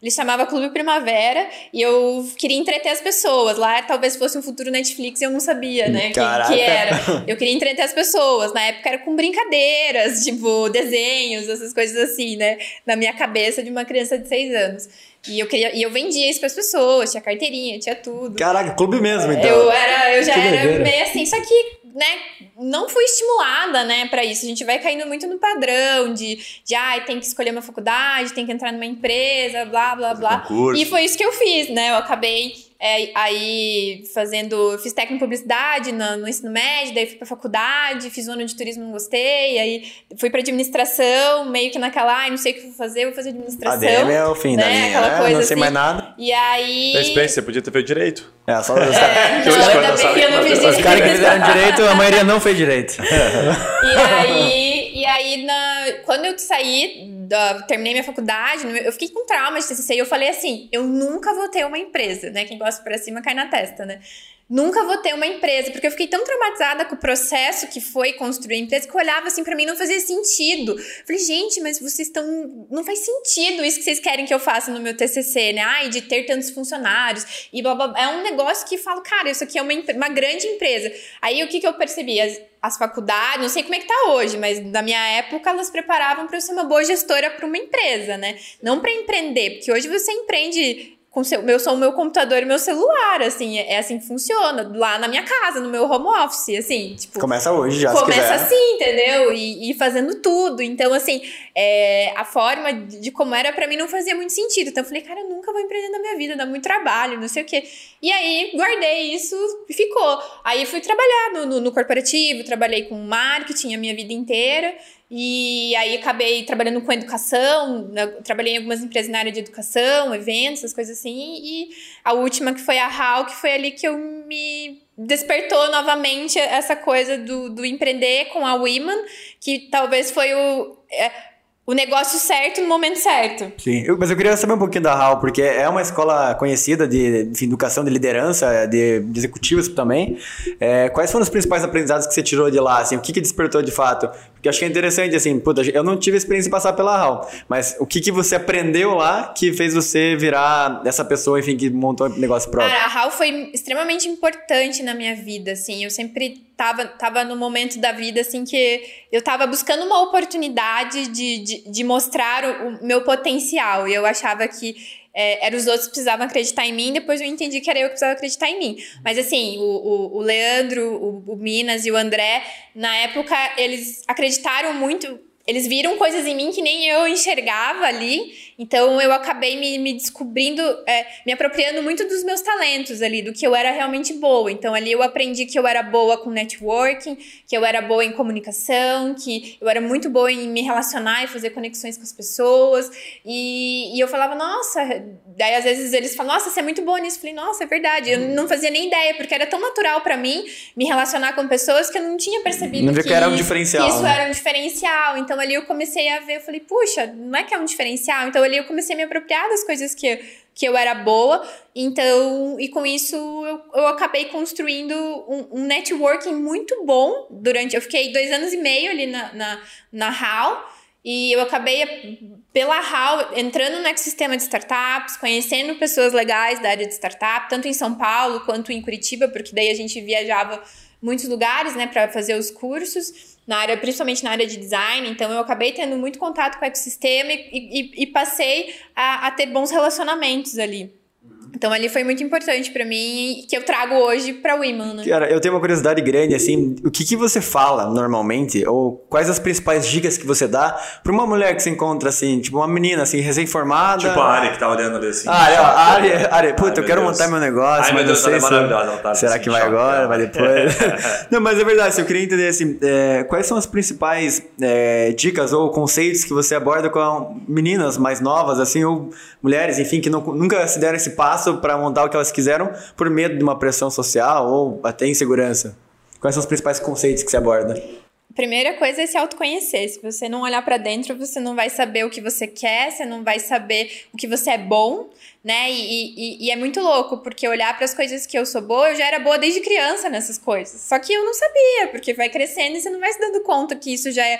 ele chamava Clube Primavera e eu queria entreter as pessoas. Lá talvez fosse um futuro Netflix e eu não sabia, né? Caraca. que era. Eu queria entreter as pessoas. Na época era com brincadeiras, tipo, desenhos, essas coisas assim, né? Na minha cabeça de uma criança de seis anos. E eu, queria, e eu vendia isso pras pessoas, tinha carteirinha, tinha tudo. Caraca, clube mesmo, então. Eu era, eu já Que era meio assim, só que, né, não fui estimulada, né, pra isso. A gente vai caindo muito no padrão de, de ai, tem que escolher uma faculdade, tem que entrar numa empresa, blá, blá, blá. concurso. E foi isso que eu fiz, né? Eu acabei é, aí fazendo, fiz técnico em publicidade no, no ensino médio, daí fui pra faculdade, fiz um ano de turismo, não gostei, aí fui pra administração, meio que naquela, ai, não sei o que vou fazer, vou fazer administração. ADM é o fim da né, linha, aquela né? coisa não sei assim. mais nada. E aí. Experiência, você podia ter feito direito. É, só É, não, ainda eu bem sabe que eu não fiz os os caras que direito. fizeram direito, a maioria não fez direito. E aí, e aí na, quando eu saí, da, terminei minha faculdade, eu fiquei com trauma de TCC e eu falei assim, eu nunca vou ter uma empresa, né? Quem gosta pra cima cai na testa, né? Nunca vou ter uma empresa, porque eu fiquei tão traumatizada com o processo que foi construir a empresa que eu olhava assim pra mim não fazia sentido. Falei, gente, mas vocês estão. Não faz sentido isso que vocês querem que eu faça no meu TCC, né? Ai, de ter tantos funcionários e blá blá. É um negócio que eu falo, cara, isso aqui é uma, uma grande empresa. Aí o que, que eu percebi? As faculdades, não sei como é que tá hoje, mas na minha época elas preparavam para ser uma boa gestora para uma empresa, né? Não para empreender, porque hoje você empreende com seu, eu sou o meu computador e meu celular, assim, é, é assim que funciona, lá na minha casa, no meu home office, assim, tipo, Começa hoje já, começa assim, entendeu? E, e fazendo tudo. Então, assim, é, a forma de, de como era pra mim não fazia muito sentido. Então, eu falei, cara, eu nunca vou empreender na minha vida, dá muito trabalho, não sei o quê. E aí, guardei isso e ficou. Aí, fui trabalhar no, no, no corporativo, trabalhei com marketing a minha vida inteira. E aí, acabei trabalhando com educação, trabalhei em algumas empresas na área de educação, eventos, essas coisas assim. E a última, que foi a HAL, que foi ali que eu me despertou novamente essa coisa do, do empreender com a Women, que talvez foi o, é, o negócio certo no momento certo. Sim, eu- mas eu queria saber um pouquinho da HAL, porque é uma escola conhecida de, enfim, educação de liderança, de, de executivos também. É, quais foram os principais aprendizados que você tirou de lá? Assim, o que, que despertou de fato? Porque eu acho que é interessante, assim, puta, eu não tive a experiência de passar pela HAL, mas o que, que você aprendeu lá que fez você virar essa pessoa, enfim, que montou um negócio próprio? Cara, a HAL foi extremamente importante na minha vida, assim. Eu sempre tava, tava no momento da vida, assim, que eu tava buscando uma oportunidade de, de, de mostrar o, o meu potencial. E eu achava que é, era os outros que precisavam acreditar em mim, depois eu entendi que era eu que precisava acreditar em mim. Mas assim, o, o, o Leandro, o, o Minas e o André, na época, eles acreditaram muito. Eles viram coisas em mim que nem eu enxergava ali, então eu acabei me, me descobrindo, é, me apropriando muito dos meus talentos ali, do que eu era realmente boa. Então ali eu aprendi que eu era boa com networking, que eu era boa em comunicação, que eu era muito boa em me relacionar e fazer conexões com as pessoas. E, e eu falava, nossa, daí às vezes eles falam, nossa, você é muito boa nisso. Eu falei, nossa, é verdade. Eu não fazia nem ideia, porque era tão natural pra mim me relacionar com pessoas que eu não tinha percebido Não vê que era um isso- diferencial, que isso né? era um diferencial. Então ali eu comecei a ver, eu falei, puxa, não é que é um diferencial? Então ali eu comecei a me apropriar das coisas que, que eu era boa. Então, e com isso eu, eu acabei construindo um, um networking muito bom durante. Eu fiquei dois anos e meio ali na, na, na HAL. E eu acabei, pela HAL, entrando no ecossistema de startups, conhecendo pessoas legais da área de startup, tanto em São Paulo quanto em Curitiba, porque daí a gente viajava muitos lugares, né, para fazer os cursos, na área, principalmente na área de design. Então, eu acabei tendo muito contato com o ecossistema e, e, e passei a, a ter bons relacionamentos ali. Então ali foi muito importante para mim que eu trago hoje para o Women, né? Cara, eu tenho uma curiosidade grande assim, o que que você fala normalmente ou quais as principais dicas que você dá para uma mulher que se encontra assim, tipo uma menina assim recém-formada? Tipo a Ari que tá olhando ali assim. Ah, Ari, Ari, Ari, puta, eu quero Deus. montar meu negócio, Ai, mas meu Deus, não sei é maravilhosa, ela tá Será assim, que vai choque, agora, vai depois? não, mas é verdade, assim, eu queria entender assim, é, quais são as principais é, dicas ou conceitos que você aborda com meninas mais novas assim ou mulheres, enfim, que não, nunca se deram esse passo para montar o que elas quiseram por medo de uma pressão social ou até insegurança? Quais são os principais conceitos que você aborda? Primeira coisa é se autoconhecer. Se você não olhar para dentro, você não vai saber o que você quer, você não vai saber o que você é bom, né? E, e, e é muito louco, porque olhar para as coisas que eu sou boa, eu já era boa desde criança nessas coisas. Só que eu não sabia, porque vai crescendo e você não vai se dando conta que isso já é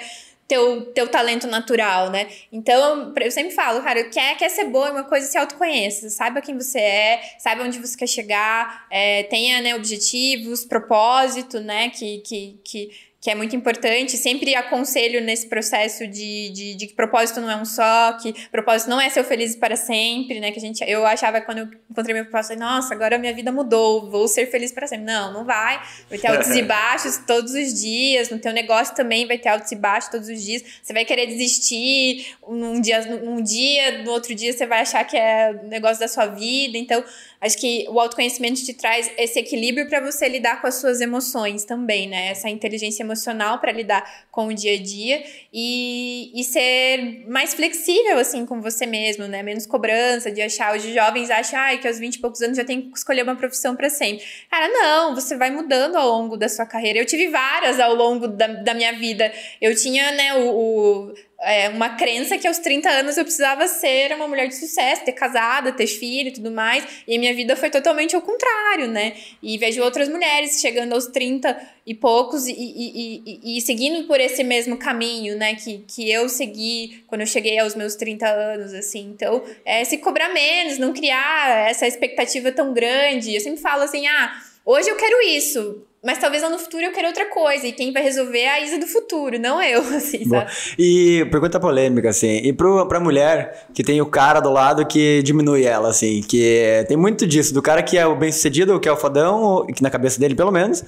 teu, teu talento natural, né? Então, eu sempre falo, cara, quer, quer ser boa, é uma coisa se autoconheça, saiba quem você é, saiba onde você quer chegar, é, tenha né, objetivos, propósito, né? Que, que, que que é muito importante. Sempre aconselho nesse processo de, de, de, que propósito não é um só, que propósito não é ser feliz para sempre, né? Que a gente, eu achava quando eu encontrei meu propósito, nossa, agora minha vida mudou, vou ser feliz para sempre. Não, não vai. Vai ter altos e baixos todos os dias. No teu negócio também vai ter altos e baixos todos os dias. Você vai querer desistir num dia, num dia, no outro dia você vai achar que é o negócio da sua vida. Então, Acho que o autoconhecimento te traz esse equilíbrio para você lidar com as suas emoções também, né? Essa inteligência emocional para lidar com o dia a dia e, e ser mais flexível, assim, com você mesmo, né? Menos cobrança de achar. Os jovens acham ah, que aos 20 e poucos anos já tem que escolher uma profissão para sempre. Cara, não, você vai mudando ao longo da sua carreira. Eu tive várias ao longo da, da minha vida. Eu tinha, né, o, o é, uma crença que aos 30 anos eu precisava ser uma mulher de sucesso, ter casada, ter filho e tudo mais. E a minha vida foi totalmente ao contrário, né? E vejo outras mulheres chegando aos 30 e poucos e, e, e, e, seguindo por esse mesmo caminho, né? Que, que eu segui quando eu cheguei aos meus 30 anos, assim. Então, é se cobrar menos, não criar essa expectativa tão grande. Eu sempre falo assim, ah, hoje eu quero isso mas talvez lá no futuro eu queira outra coisa. E quem vai resolver é a Isa do futuro, não eu, assim, sabe? E pergunta polêmica, assim. E pro, pra mulher que tem o cara do lado que diminui ela, assim. Que tem muito disso. Do cara que é o bem sucedido, que é o fodão, que na cabeça dele, pelo menos.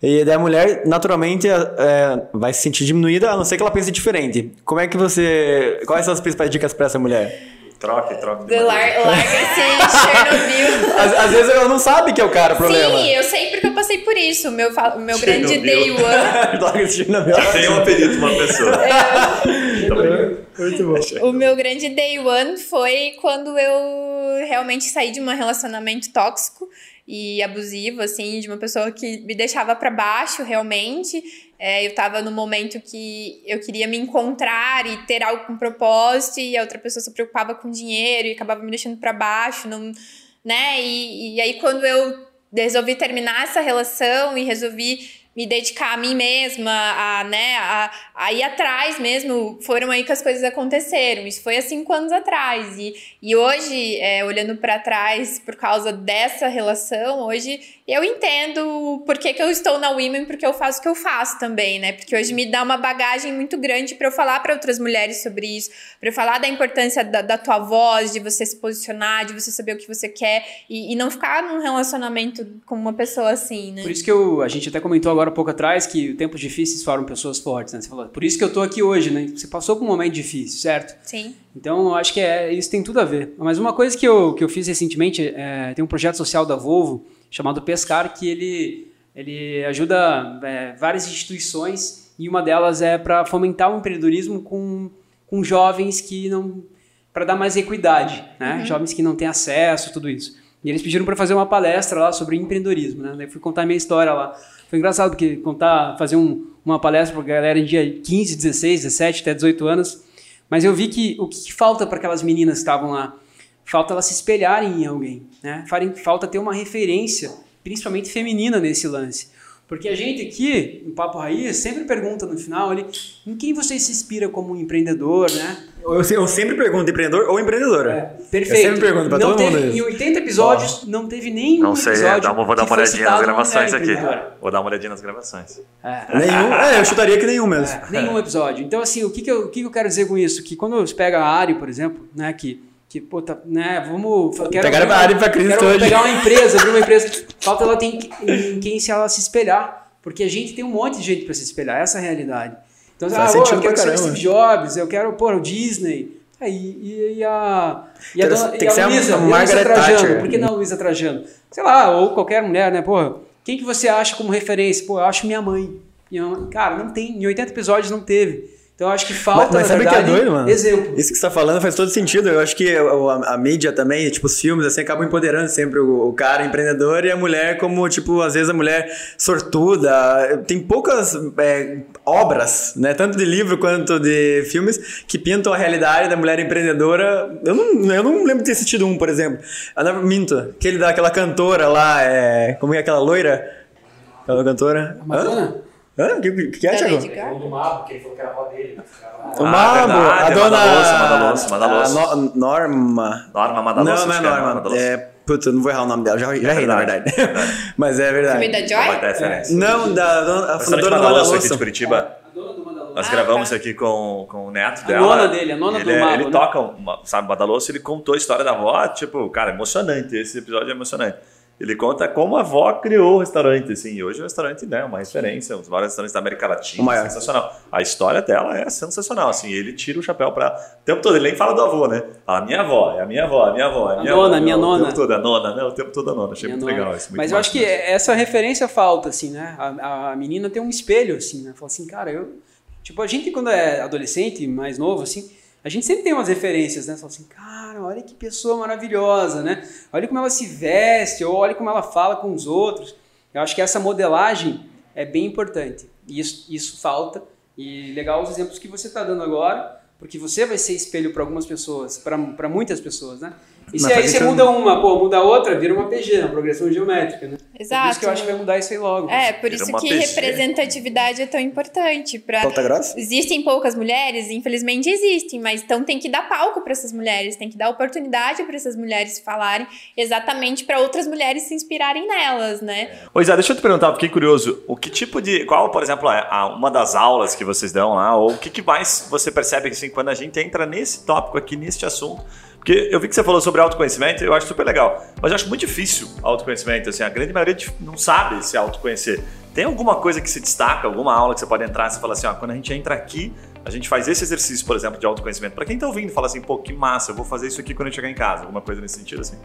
E daí a mulher, naturalmente, é, vai se sentir diminuída, a não ser que ela pense diferente. Como é que você. Quais são as principais dicas pra essa mulher? Troque, troque. De lar Larga-se Chernobyl. Às, às, vezes ela não sabe que é o cara o problema. Sim, eu sei porque eu passei por isso. O meu, o meu grande day one. Larga-se Chernobyl. Tem um apelido uma pessoa. É. Muito bom. O meu grande day one foi quando eu realmente saí de um relacionamento tóxico e abusivo, assim, de uma pessoa que me deixava para baixo realmente. É, eu estava no momento que eu queria me encontrar e ter algo com propósito, e a outra pessoa se preocupava com dinheiro e acabava me deixando para baixo, não, né? E, e aí, quando eu resolvi terminar essa relação e resolvi me dedicar a mim mesma, a, né, a, a ir atrás mesmo, foram aí que as coisas aconteceram. Isso foi há cinco anos atrás. E, e hoje, é, olhando para trás, por causa dessa relação, hoje eu entendo por que, que eu estou na Women, porque eu faço o que eu faço também, né? Porque hoje me dá uma bagagem muito grande para eu falar para outras mulheres sobre isso, para eu falar da importância da, da, tua voz, de você se posicionar, de você saber o que você quer e, e não ficar num relacionamento com uma pessoa assim, né? Por isso que eu, a gente até comentou agora há pouco atrás que tempos difíceis formam pessoas fortes, né? Você falou, por isso que eu tô aqui hoje, né? Você passou por um momento difícil, certo? Sim. Então, eu acho que é, isso tem tudo a ver. Mas uma coisa que eu, que eu fiz recentemente, é, tem um projeto social da Volvo chamado Pescar, que ele, ele ajuda é, várias instituições e uma delas é para fomentar o empreendedorismo com, com jovens que não. para dar mais equidade, né? Uhum. Jovens que não têm acesso, tudo isso. E eles pediram para fazer uma palestra lá sobre empreendedorismo, né? Daí fui contar a minha história lá. Foi engraçado porque contar, fazer um, uma palestra para a galera em dia 15, 16, 17, até 18 anos. Mas eu vi que o que falta para aquelas meninas que estavam lá? Falta elas se espelharem em alguém, né? Falta ter uma referência, principalmente feminina, nesse lance. Porque a gente aqui, no Papo Raiz, sempre pergunta no final ali, em quem você se inspira como empreendedor, né? Eu, eu sempre pergunto, empreendedor ou empreendedora? É, perfeito. Eu sempre pergunto pra não todo teve, mundo. Em 80 episódios, não teve nenhum Não sei, é, episódio dá uma- vou dar que uma foi olhadinha nas gravações aqui. Vou dar uma olhadinha nas gravações. É. Nenhum? É, eu chutaria que nenhum mesmo. É, nenhum episódio. Então, assim, o que, que, eu, o que que eu quero dizer com isso? Que quando você pega a Ari, por exemplo, né, que, que pô, tá, né, vamos... Quero, Pegaram a Ari pra Cristo quero hoje. pegar uma empresa, abrir uma empresa. Falta ela tem em quem se ela se espelhar. Porque a gente tem um monte de gente para se espelhar, essa é a realidade. Então, Faz ah, sentido eu quero ser. Steve Jobs, eu quero, pô, o Disney. Aí, e, e a, e a, dona, tem e que a Luísa, Margaret Trajano. Thatcher. Por que não a Luísa Trajano? Sei lá, ou qualquer mulher, né? Pô, quem que você acha como referência? Pô, eu acho minha mãe. Minha mãe- Cara, não tem. Em 80 episódios não teve. Então eu acho que falta, Mas, mas na sabe o que é verdade, doido, mano? exemplo. Isso que você tá falando faz todo sentido. Eu acho que o- a, a mídia também, tipo, os filmes, assim, acabam empoderando sempre o, o cara empreendedor e a mulher como, tipo, às vezes a mulher sortuda. Tem poucas é, obras, né? Tanto de livro quanto de filmes, que pintam a realidade da mulher empreendedora. Eu não, eu não lembro de ter assistido um, por exemplo. Ah, não, minto. Aquele daquela cantora lá, é, como é aquela loira? Aquela cantora? Hã? Hã? O que, que, que é, Thiago? Do Mabo, que ele falou que era avó dele. O Ah, Mabo, verdade, a a dona. Madaloso, Madaloso, Madaloso. a No- Norma. Norma Madaloso. não, não é Norma. É, puta, eu não vou errar o nome dela. Já, já errei, na verdade, verdade. Mas é verdade. Filme da Não Joy? referência. Não, da dona, a fundadora do Madaloso aqui de. Curitiba. A dona do Mandalorian. Nós Ah, gravamos tá. aqui com, com o neto A dela. nona dele, a nona ele, do é- Mago, Ele né? toca, sabe, o Badaloso, ele contou a história da avó, tipo, cara, emocionante. Esse episódio é emocionante. Ele conta como a avó criou o restaurante, assim. E hoje o restaurante né, é uma referência, um dos maiores restaurantes da América Latina. Maior. Sensacional. A história dela é sensacional, assim. Ele tira o chapéu pra... O tempo todo, ele nem fala do avô, né? A minha avó, é a minha avó, é a minha avó, é a minha nona, avó. minha Não, nona. O tempo todo, a nona, né? O tempo todo a nona. Achei Minha muito nona. legal isso. muito Mas eu acho que essa referência falta, assim, né? A, a menina tem um espelho, assim, né? Fala assim, cara, eu. Tipo, a gente, quando é adolescente, mais novo, assim, a gente sempre tem umas referências, né? Fala assim, cara, olha que pessoa maravilhosa, né? Olha como ela se veste, ou olha como ela fala com os outros. Eu acho que essa modelagem é bem importante. E isso, isso falta. E legal os exemplos que você está dando agora, porque você vai ser espelho para algumas pessoas, para muitas pessoas, né? E se Mas aí você sentido. muda uma, pô, muda a outra, vira uma PG, uma progressão geométrica, né? Por Exato. isso que eu acho que vai mudar isso aí logo. É, por isso que PG. representatividade é tão importante. Pra... Pauta grossa? Existem poucas mulheres, infelizmente existem, mas então tem que dar palco para essas mulheres, tem que dar oportunidade para essas mulheres falarem, exatamente para outras mulheres se inspirarem nelas, né? Ô, Isa, deixa eu te perguntar, eu fiquei curioso. O que tipo de. Qual, por exemplo, é a- uma das aulas que vocês dão lá? Ou o que, que mais você percebe assim, quando a gente entra nesse tópico aqui, neste assunto? Porque eu vi que você falou sobre autoconhecimento eu acho super legal. Mas eu acho muito difícil autoconhecimento. Assim, a grande maioria não sabe se autoconhecer. Tem alguma coisa que se destaca, alguma aula que você pode entrar e você fala assim, ó, quando a gente entra aqui, a gente faz esse exercício, por exemplo, de autoconhecimento. Pra quem tá ouvindo, fala assim, pô, que massa, eu vou fazer isso aqui quando eu chegar em casa. Alguma coisa nesse sentido, assim.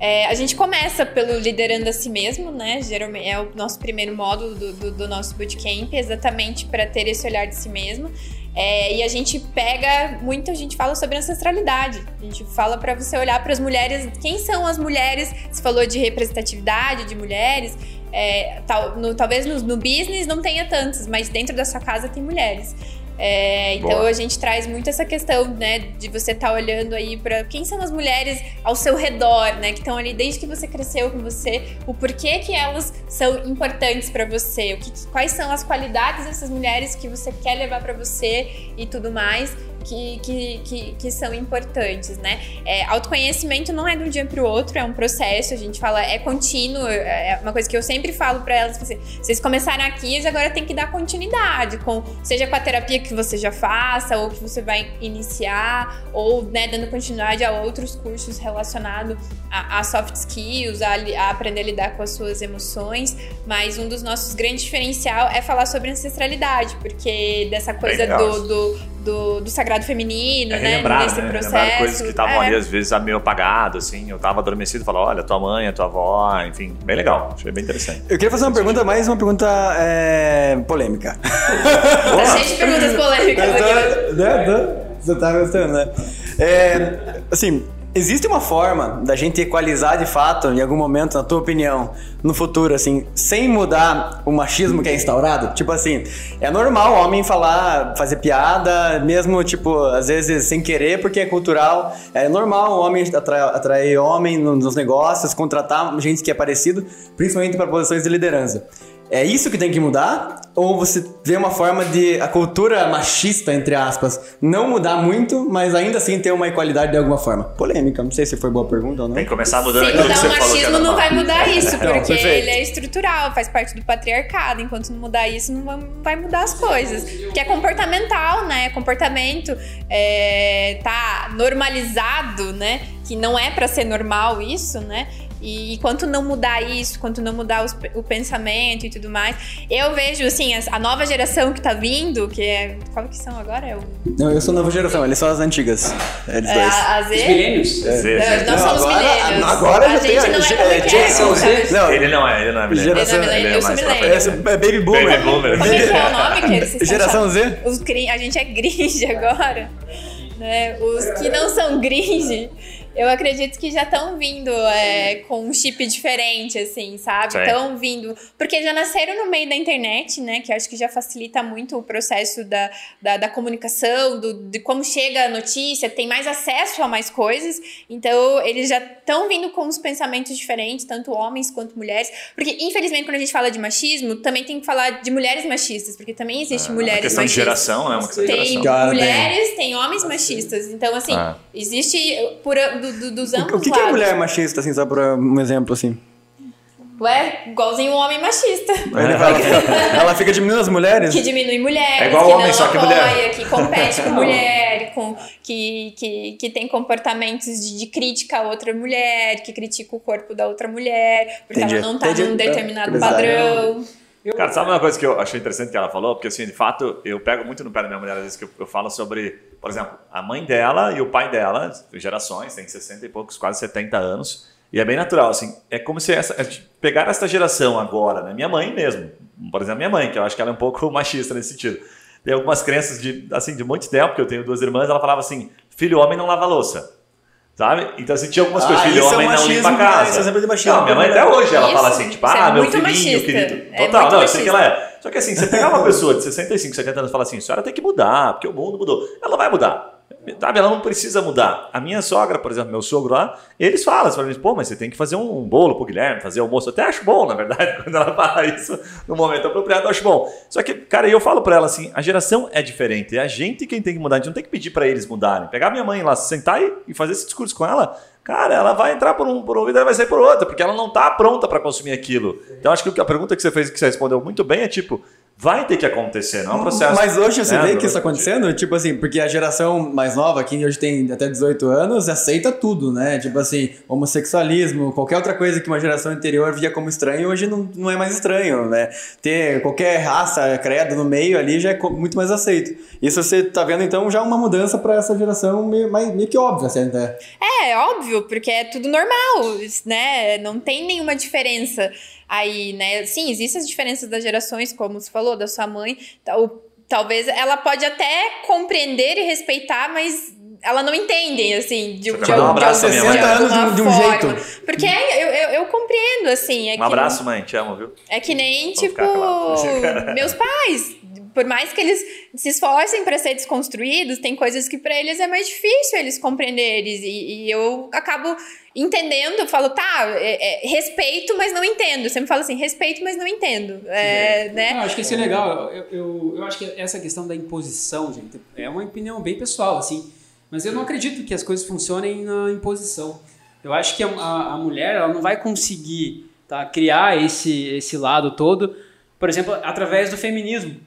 É, a gente começa pelo liderando a si mesmo, né? Geralmente é o nosso primeiro módulo do, do, do nosso bootcamp, exatamente para ter esse olhar de si mesmo. É, e a gente pega muito, a gente fala sobre ancestralidade. A gente fala para você olhar para as mulheres, quem são as mulheres? Você falou de representatividade de mulheres. É, tal, no- talvez no, no business não tenha tantas, mas dentro da sua casa tem mulheres. É, então Boa. a gente traz muito essa questão, né, de você estar olhando aí para quem são as mulheres ao seu redor, né, que estão ali desde que você cresceu com você, o porquê que elas são importantes para você, o que, quais são as qualidades dessas mulheres que você quer levar para você e tudo mais. Que, que, que, que são importantes, né? É, autoconhecimento não é de um dia para o outro, é um processo. A gente fala, é contínuo. É uma coisa que eu sempre falo para elas: assim, vocês começaram aqui, agora tem que dar continuidade, com, seja com a terapia que você já faça, ou que você vai iniciar, ou né, dando continuidade a outros cursos relacionados a, a soft skills, a, a aprender a lidar com as suas emoções. Mas um dos nossos grandes diferencial é falar sobre ancestralidade, porque dessa coisa do, do, do, do sagrado feminino, É né? relembrar, Nesse né? processo. Relembrar coisas que estavam É. ali, às vezes, meio apagado, assim. Eu tava adormecido e falava, olha, tua mãe, a tua avó, enfim. Bem legal. Achei bem interessante. Eu queria fazer uma pergunta, mais uma pergunta é, polêmica. Tá cheio de perguntas polêmicas aqui. Né, né? Você tá gostando, né? É, assim, existe uma forma da gente equalizar de fato, em algum momento, na tua opinião, no futuro, assim, sem mudar o machismo que é instaurado? Tipo assim, é normal o homem falar, fazer piada, mesmo, tipo, às vezes sem querer, porque é cultural. É normal o homem atrair, atrair homem no- nos negócios, contratar gente que é parecido, principalmente para posições de liderança. É isso que tem que mudar? Ou você vê uma forma de a cultura machista, entre aspas, não mudar muito, mas ainda assim ter uma equalidade de alguma forma? Polêmica, não sei se foi boa pergunta ou não. Tem que começar mudando Se aquilo que mudar você o falou que machismo não vai mudar isso, porque perfeito. ele é estrutural, faz parte do patriarcado. Enquanto não mudar isso, não vai- não mudar as coisas. Porque é comportamental, né? Comportamento é, tá normalizado, né? Que não é pra ser normal isso, né? E enquanto não mudar isso, enquanto não mudar os- o pensamento e tudo mais, eu vejo, assim, as- a nova geração que tá vindo, que é. Qual que são agora? É o. Não, eu sou nova geração, eles são as antigas. Eles É, dois. a, a Os Z. milênios? É, É, Nós Não, somos agora- milênios. agora a já gente tem a- não é é, como é que é, geração? Z. Não, Ele não é, ele não é milênio. Geração- Ele não é milênio, é eu sou milênio. É baby boomer. Baby boomer. Como é que é o nome que eles estão Geração? Z? Os a gente é gringe agora. Né? Os que não são gringe, eu acredito que já estão vindo é, com um chip diferente, assim, sabe? Estão vindo. Porque já nasceram no meio da internet, né? Que acho que já facilita muito o processo da, da, da comunicação, do, de como chega a notícia, tem mais acesso a mais coisas. Então, eles já estão vindo com os pensamentos diferentes, tanto homens quanto mulheres. Porque, infelizmente, quando a gente fala de machismo, também tem que falar de mulheres machistas, porque também existe É uma mulheres questão de machistas. geração, né? Uma questão de Tem geração. Cara, mulheres, tem homens machistas. Então, assim, Ah. existe por, do, do- dos ambos O que, que é mulher machista, assim, só pra um exemplo, assim? Ué, igualzinho um homem machista. Ela fica, ela fica diminuindo as mulheres? Que diminui mulheres, É igual que homem, não só que apoia, mulher. que compete com mulher, com, que, que, que tem comportamentos de, de crítica a outra mulher, que critica o corpo da outra mulher, porque Entendi. ela não tá Entendi. num determinado Beleza. padrão. Cara, sabe uma coisa que eu achei interessante que ela falou? Porque, assim, de fato, eu pego muito no pé da minha mulher, às vezes, que eu, eu falo sobre, por exemplo, a mãe dela e o pai dela, gerações, tem 60 e poucos, quase 70 anos, e é bem natural, assim, é como se essa, pegar essa geração agora, né? Minha mãe mesmo, por exemplo, minha mãe, que eu acho que ela é um pouco machista nesse sentido. Tem algumas crenças de, assim, de muito tempo, que eu tenho duas irmãs, ela falava assim, filho homem não lava louça. Sabe? Então, assim, tinha algumas Ah, coisas, filho isso é homem não limpa a né? casa. Isso é de machismo. Não, minha mãe até hoje, ela Isso, fala assim, tipo, é ah, meu muito filhinho, machista. querido. É Total, muito não, eu sei que ela é. Só que assim, você pegar uma pessoa de 65, 70 anos e falar assim, a senhora tem que mudar, porque o mundo mudou. Ela vai mudar. Sabe, ela não precisa mudar. A minha sogra, por exemplo, meu sogro lá, eles falam, eles falam, pô, mas você tem que fazer um bolo pro Guilherme, fazer almoço. Eu até acho bom, na verdade, quando ela fala isso no momento apropriado, eu acho bom. Só que, cara, eu falo pra ela assim, a geração é diferente, é a gente quem tem que mudar, a gente não tem que pedir pra eles mudarem. Pegar minha mãe lá, sentar e, fazer esse discurso com ela, cara, ela vai entrar por um, por um ouvido e vai sair por outro, porque ela não tá pronta pra consumir aquilo. Então, acho que a pergunta que você fez, que você respondeu muito bem, é tipo, vai ter que acontecer, não é um processo. Mas hoje você né, vê que isso acontecendo, tipo assim, porque a geração mais nova, que hoje tem até 18 anos, aceita tudo, né? Tipo assim, homossexualismo, qualquer outra coisa que uma geração anterior via como estranho, hoje não, não é mais estranho, né? Ter qualquer raça, credo no meio ali já é muito mais aceito. Isso você tá vendo então já uma mudança pra essa geração meio, mais- meio que óbvia, assim, até. É, óbvio, porque é tudo normal, né? Não tem nenhuma diferença aí, né? Sim, existem as diferenças das gerações, como você falou, da sua mãe. Tal- Talvez ela pode até compreender e respeitar, mas ela não entende, assim, de, de, dar um de- abraço de alguma 60 anos de um- de um forma. jeito. Porque é, eu, eu, eu compreendo, assim. É Um que- abraço, mãe, te amo, viu? é que nem, Vou tipo, meus pais. Por mais que eles se esforcem para ser desconstruídos, tem coisas que para eles é mais difícil eles compreenderem. E, e eu acabo entendendo, eu falo, tá, é- é, respeito, mas não entendo. Você me fala assim, respeito, mas não entendo. É, né? Não, acho que isso é legal. Eu, eu, eu acho que essa questão da imposição, gente, é uma opinião bem pessoal, assim. Mas eu não acredito que as coisas funcionem na imposição. Eu acho que a, a- a mulher ela não vai conseguir tá, criar esse, esse lado todo, por exemplo, através do feminismo.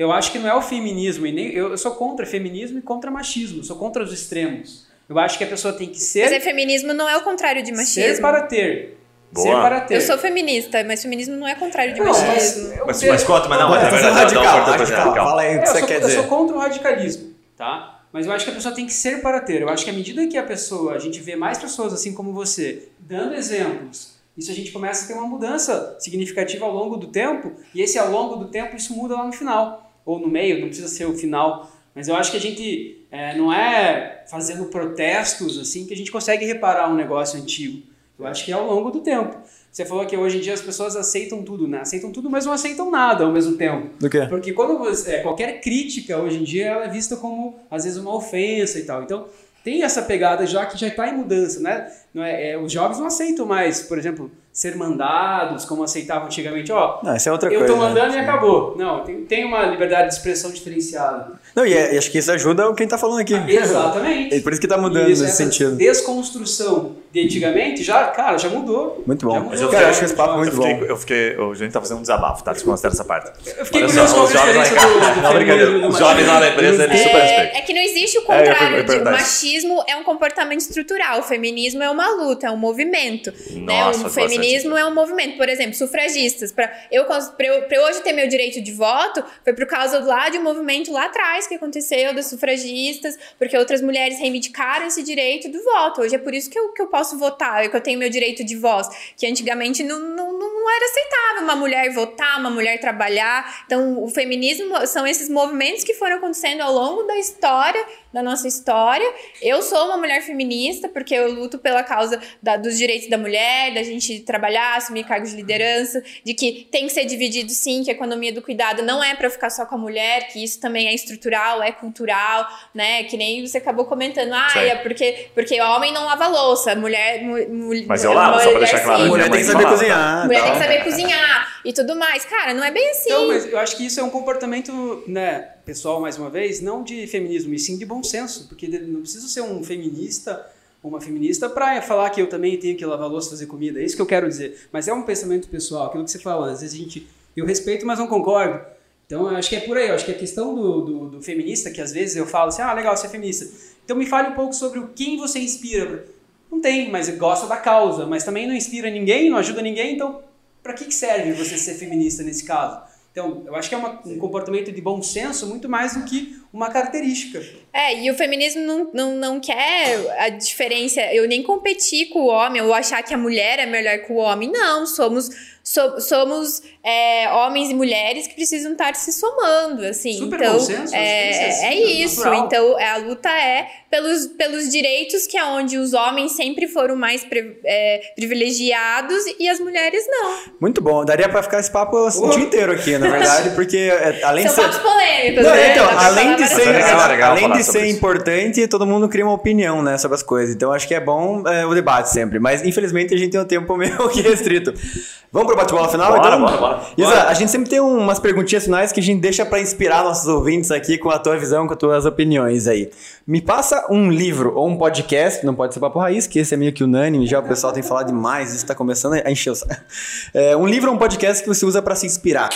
Eu acho que não é o feminismo, e nem, eu, eu sou contra feminismo e contra machismo, eu sou contra os extremos. Eu acho que a pessoa tem que ser, Mas é feminismo não é o contrário de ser machismo. para ter. Boa. Ser para ter. Eu sou feminista, mas feminismo não é contrário de Não, machismo. mas eu Mas, mas conta, mas não, mas é verdade, radical, corte pra radical. radical. Fala aí o que É, eu, você sou, quer eu dizer. sou contra o radicalismo, tá? Mas eu acho que a pessoa tem que ser para ter. Eu acho que à medida que a pessoa, a gente vê mais pessoas assim como você, dando exemplos, isso a gente começa a ter uma mudança significativa ao longo do tempo, e esse ao longo do tempo isso muda lá no final, ou no meio, não precisa ser o final. Mas eu acho que a gente é, não é fazendo protestos assim que a gente consegue reparar um negócio antigo. Eu acho que é ao longo do tempo. Você falou que hoje em dia as pessoas aceitam tudo, né? Aceitam tudo, mas não aceitam nada ao mesmo tempo. Do quê? Porque quando você, é, qualquer crítica hoje em dia ela é vista como às vezes uma ofensa e tal. Então tem essa pegada já que já está em mudança, né? Não é, é, os jovens não aceitam mais, por exemplo, ser mandados, como aceitavam antigamente. Ó, Não, isso é outra eu coisa. tô mandando né? e acabou. Não, tem, tem uma liberdade de expressão diferenciada. Não, e, é- e acho que isso ajuda o quem tá falando aqui. Exatamente. É por isso que tá mudando Isso, nesse essa sentido. desconstrução de antigamente, já, cara, já mudou. Muito bom. Já Mas mudou. eu- cara, acho que esse papo é Eu muito fiquei, bom. eu fiquei, o gente tá fazendo um desabafo, tá? Desconsidera essa parte. Eu fiquei Olha curioso é a diferença do, Não, brincadeira. Os jovens lá na empresa, eles super respeitam. É, é que não existe o É, eu contrário. de, o machismo é um comportamento estrutural. O feminismo é uma luta, é um movimento. né? Nossa, O feminismo é um movimento. Por exemplo, sufragistas. Pra eu, pra eu, pra eu hoje ter meu direito de voto, foi por causa lá de um movimento lá atrás que aconteceu das sufragistas, porque outras mulheres reivindicaram esse direito do voto. Hoje é por isso que eu, que eu posso votar, que eu tenho meu direito de voz. Que antigamente não, não, não era aceitável uma mulher votar, uma mulher trabalhar. Então, o feminismo são esses movimentos que foram acontecendo ao longo da história, da nossa história. Eu sou uma mulher feminista, porque eu luto pela causa da- dos direitos da mulher, da gente trabalhar, assumir cargos de liderança, de que tem que ser dividido sim, que a economia do cuidado não é para ficar só com a mulher, que isso também é estrutural, é cultural, né? Que nem você acabou comentando, ah, é porque, porque homem não lava louça, mulher. mu- mu- Mas eu lavo, só pra deixar mulher claro. sim. Mulher tem que saber falava. cozinhar. Mulher tem que saber cozinhar e tudo mais. Cara, não é bem assim. Então, mas eu acho que isso é um comportamento, né, pessoal, mais uma vez, não de feminismo, e sim de bom senso, porque não preciso ser um feminista ou uma feminista para falar que eu também tenho que lavar louça, fazer comida, é isso que eu quero dizer. Mas é um pensamento pessoal, aquilo que você fala, às vezes a gente, eu respeito, mas não concordo. Então, acho que é por aí, eu acho que a questão do, do, do feminista, que às vezes eu falo assim, ah, legal, você é feminista. Então me fale um pouco sobre o quem você inspira. Não tem, mas gosta da causa, mas também não inspira ninguém, não ajuda ninguém, então para que, que serve você ser feminista nesse caso? Então, eu acho que é uma- um comportamento de bom senso muito mais do que uma característica. É, e o feminismo não, não, não quer a diferença, eu nem competir com o homem, ou achar que a mulher é melhor que o homem. Não, somos, so- somos é, homens e mulheres que precisam estar se somando, assim. Super então, bom senso, é, ser assim, é é isso. natural. Então, a luta é pelos, pelos direitos que é onde os homens sempre foram mais pre- é, privilegiados e as mulheres não. Muito bom. Daria pra ficar esse papo o dia inteiro aqui, na verdade, porque é, além de São ser. papos polêmicos, Não, né? então, além de ser, é legal, legal além de ser importante, todo mundo cria uma opinião, né, sobre as coisas. Então acho que é bom é, o debate sempre. Mas infelizmente a gente tem um tempo meio que restrito. Vamos pro bate-bola final, Bora, então? bora, bora. Isa, Bora. a gente sempre tem umas perguntinhas finais que a gente deixa pra inspirar nossos ouvintes aqui com a tua visão, com as tuas opiniões aí. Me passa um livro ou um podcast, não pode ser Papo Raiz, que esse é meio que unânime, já o pessoal tem falado demais, isso tá começando a encher o saco. É, um livro ou um podcast que você usa pra se inspirar.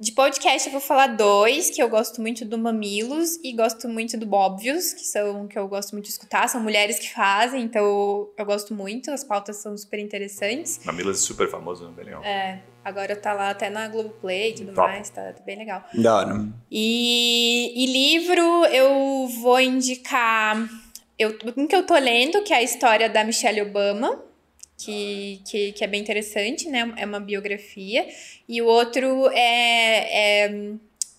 De podcast eu vou falar dois, que eu gosto muito do Mamilos e gosto muito do Óbvios, que são que eu gosto muito de escutar, são mulheres que fazem, então eu gosto muito, as pautas são super interessantes. Mamilas é super famoso, né? bem legal. Agora tá lá até na Globoplay e tudo Top. mais, tá, tá bem legal. Da hora. E, e livro eu vou indicar eu, um que eu tô lendo, que é a história da Michelle Obama, que, que, que é bem interessante, né? É uma biografia. E o outro é, é.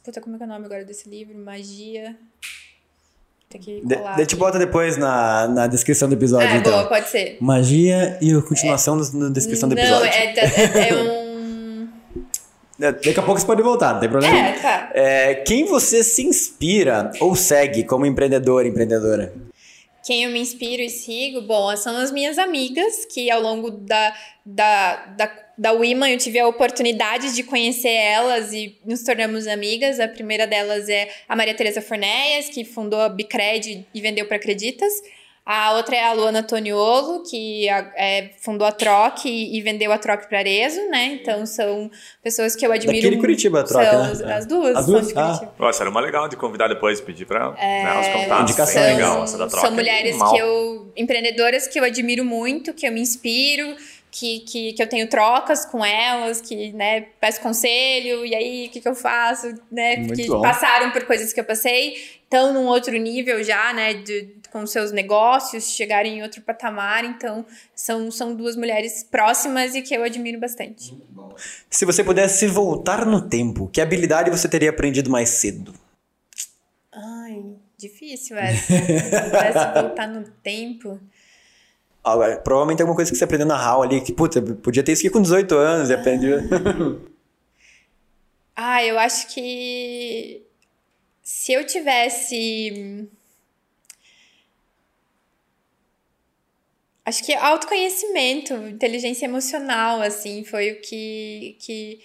Puta, como é que é o nome agora desse livro? Magia. Tem que De, colar. de- te bota depois na, na descrição do episódio, ah, então. boa, pode ser. Magia e a continuação no- na descrição do Não, episódio. é, é, é um. É, Daqui a pouco você pode voltar, não tem problema. É, tá. É, quem você se inspira ou segue como empreendedor, empreendedora? Quem eu me inspiro e sigo, bom, são as minhas amigas, que ao longo da, da, da, da eu tive a oportunidade de conhecer elas e nos tornamos amigas. A primeira delas é a Maria Tereza Fornéias, que fundou a Bicred e vendeu para Acreditas. A outra é a Luana Toniolo, que é, fundou a Troc e, e vendeu a Troc para Arezo, né? Então são pessoas que eu admiro. Muito. Curitiba, a Troc, São né? as, É. as duas. As são duas? de Ah. Curitiba. Nossa, era uma legal de convidar depois, pedir pra né, os É, contatos. Indicação. Bem São- legal essa da troca. São mulheres Mal. que eu. empreendedoras que eu admiro muito, que eu me inspiro, que, que, que eu tenho trocas com elas, que, né, peço conselho, e aí o que, que eu faço, né? Muito que bom. passaram por coisas que eu passei, estão num outro nível já, né? De, com seus negócios, chegarem em outro patamar. Então, são, são duas mulheres próximas e que eu admiro bastante. Se você pudesse voltar no tempo, que habilidade você teria aprendido mais cedo? Ai, difícil essa. Se pudesse voltar no tempo. Agora, provavelmente alguma coisa que você aprendeu na HAL ali, que, puta, podia ter isso aqui com 18 anos e aprendeu. Ah, eu acho que se eu tivesse. Acho que autoconhecimento, inteligência emocional, assim, foi o que, que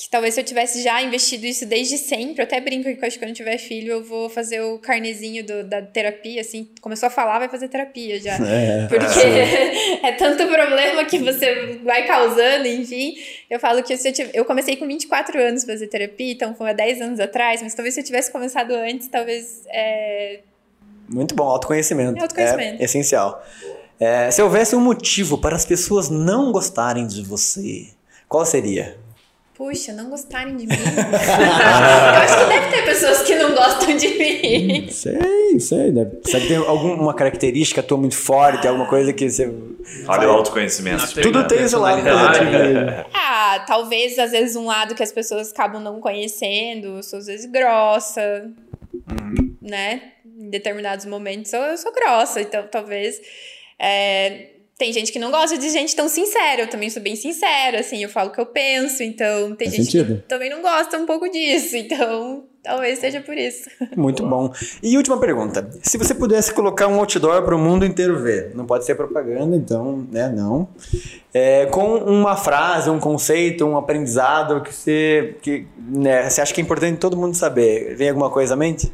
que talvez se eu tivesse já investido isso desde sempre, eu até brinco que acho que quando eu tiver filho eu vou fazer o carnezinho do, da terapia, assim, começou a falar, vai fazer terapia já. É, Porque é. é tanto problema que você vai causando, enfim. Eu falo que se eu, tive, eu comecei com 24 anos a fazer terapia, então foi há 10 anos atrás, mas talvez se eu tivesse começado antes, talvez. É... Muito bom, autoconhecimento. É autoconhecimento. É essencial. É, se houvesse um motivo para as pessoas não gostarem de você, qual seria? puxa, não gostarem de mim. eu acho que deve ter pessoas que não gostam de mim. Sei, sei. Deve. Será que tem alguma característica tua muito forte, alguma coisa que você. Olha o autoconhecimento. Tudo tem esse lado Ah, talvez às vezes um lado que as pessoas acabam não conhecendo, eu sou às vezes grossa, uhum. né? Determinados momentos eu sou grossa, então talvez. É, tem gente que não gosta de gente tão sincera. Eu também sou bem sincera, assim, eu falo o que eu penso. Então, tem Faz gente sentido. que também não gosta um pouco disso. Então, talvez seja por isso. Muito bom. E última pergunta. Se você pudesse colocar um outdoor para o mundo inteiro ver, não pode ser propaganda, então, né, não. É, com uma frase, um conceito, um aprendizado que você, que, né, você acha que é importante todo mundo saber. Vem alguma coisa à mente?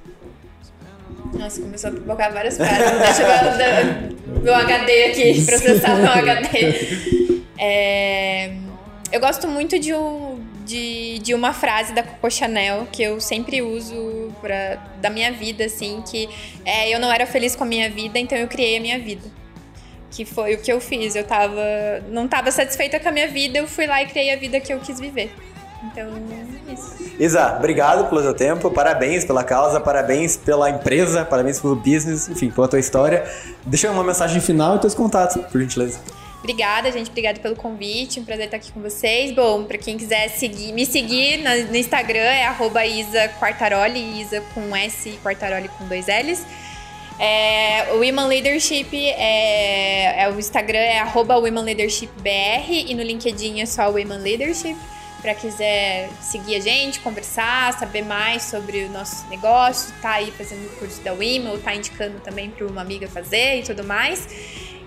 Nossa, começou a pipocar várias frases. Deixa eu meu HD aqui, processar meu HD. É, eu gosto muito de, um, de, de uma frase da Coco Chanel que eu sempre uso pra, da minha vida, assim, que é, eu não era feliz com a minha vida, então eu criei a minha vida. Que foi o que eu fiz. Eu tava, não estava satisfeita com a minha vida, eu fui lá e criei a vida que eu quis viver. Então, é isso. Isa, obrigado pelo seu tempo, parabéns pela causa, parabéns pela empresa, parabéns pelo business, enfim, pela tua história. Deixa uma mensagem final e teus contatos, por gentileza. Obrigada, gente. Obrigada pelo convite. Um prazer estar aqui com vocês. Bom, para quem quiser seguir, me seguir no Instagram é Isa Quartaroli, Isa com S e Quartaroli com dois L's. É, o Women Leadership é, é, o Instagram é arroba Women Leadership BR e no LinkedIn é só Women Leadership para quiser seguir a gente, conversar, saber mais sobre o nosso negócio, tá aí fazendo o curso da WIMA ou tá indicando também para uma amiga fazer e tudo mais.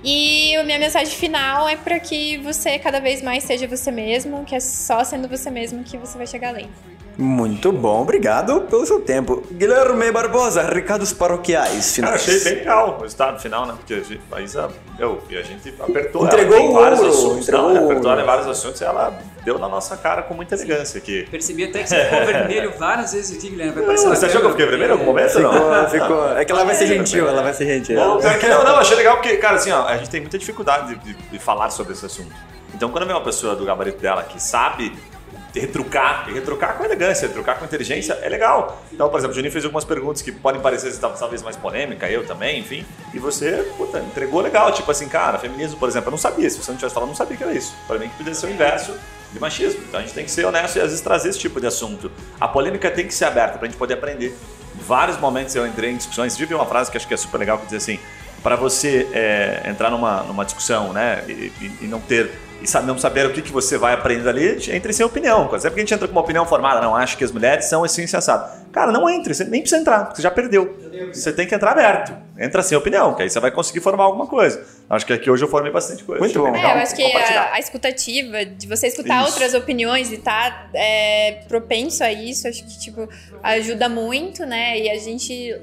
E a minha mensagem final é para que você cada vez mais seja você mesmo, que é só sendo você mesmo que você vai chegar além. Muito bom, obrigado pelo seu tempo. Guilherme Barbosa, recados paroquiais finais. Eu achei bem legal o resultado final, né? Porque a, gente, a Isa, eu, e a gente apertou Entregou ela, tem vários ouro, assuntos. Não, apertou ela em vários assuntos e ela deu na nossa cara com muita elegância aqui. Percebi até que você ficou vermelho várias vezes aqui, Guilherme. Vai não, você achou que eu fiquei vermelho em algum momento? Ficou, não? ficou. É que ela vai ser gentil, ela vai ser gentil. Não, não, não, achei legal porque, cara, assim, ó, a gente tem muita dificuldade de, de, de falar sobre esse assunto. Então, quando vem uma pessoa do gabarito dela que sabe retrucar, e retrucar com elegância, retrucar com inteligência é legal. Então, por exemplo, o Juninho fez algumas perguntas que podem parecer talvez mais polêmica, eu também, enfim, e você, puta, entregou legal, tipo assim, cara, feminismo, por exemplo, eu não sabia, se você não tivesse falado, eu não sabia que era isso. Para mim que podia ser o inverso de machismo. Então a gente tem que ser honesto e às vezes trazer esse tipo de assunto. A polêmica tem que ser aberta para a gente poder aprender. Em vários momentos eu entrei em discussões, tive uma frase que acho que é super legal que diz assim, para você é, entrar numa, numa discussão, né, e, e, e não ter e não saber o que, que você vai aprender ali, entre sem opinião. Até porque a gente entra com uma opinião formada, não, acho que as mulheres são assim sensato. Cara, não entre, você nem precisa entrar, você já perdeu. Você tem que entrar aberto. Entra sem opinião, que aí você vai conseguir formar alguma coisa. Acho que aqui hoje eu formei bastante coisa. Muito bom. É, eu acho que a, a, escutativa, de você escutar isso. outras opiniões e estar tá, é, propenso a isso, acho que tipo, ajuda muito, né? E a gente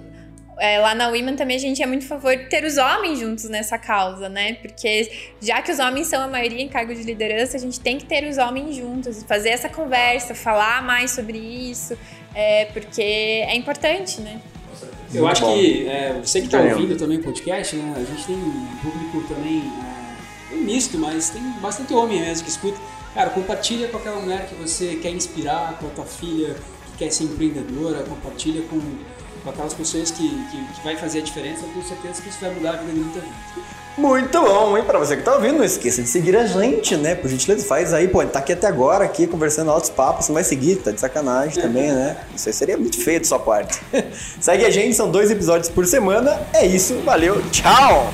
é, lá na Women também a gente é muito a favor de ter os homens juntos nessa causa, né? Porque já que os homens são a maioria em cargo de liderança, a gente tem que ter os homens juntos, fazer essa conversa, falar mais sobre isso, é, porque é importante, né? Eu muito acho bom. que é, você que está ouvindo também o podcast, né? A gente tem um público também é, misto, mas tem bastante homem mesmo que escuta. Cara, compartilha com aquela mulher que você quer inspirar, com a tua filha que quer ser empreendedora, compartilha com com aquelas pessoas que, que, que vai fazer a diferença, eu tenho certeza que isso vai mudar a vida de muita gente. Muito bom, hein? Pra você que tá ouvindo, não esqueça de seguir a gente, né? Por gentileza, faz aí, pô, tá aqui até agora, aqui, conversando altos papos, você vai seguir, tá de sacanagem também, né? Isso aí seria muito feio de sua parte. Segue a gente, são dois episódios por semana. É isso, valeu, tchau!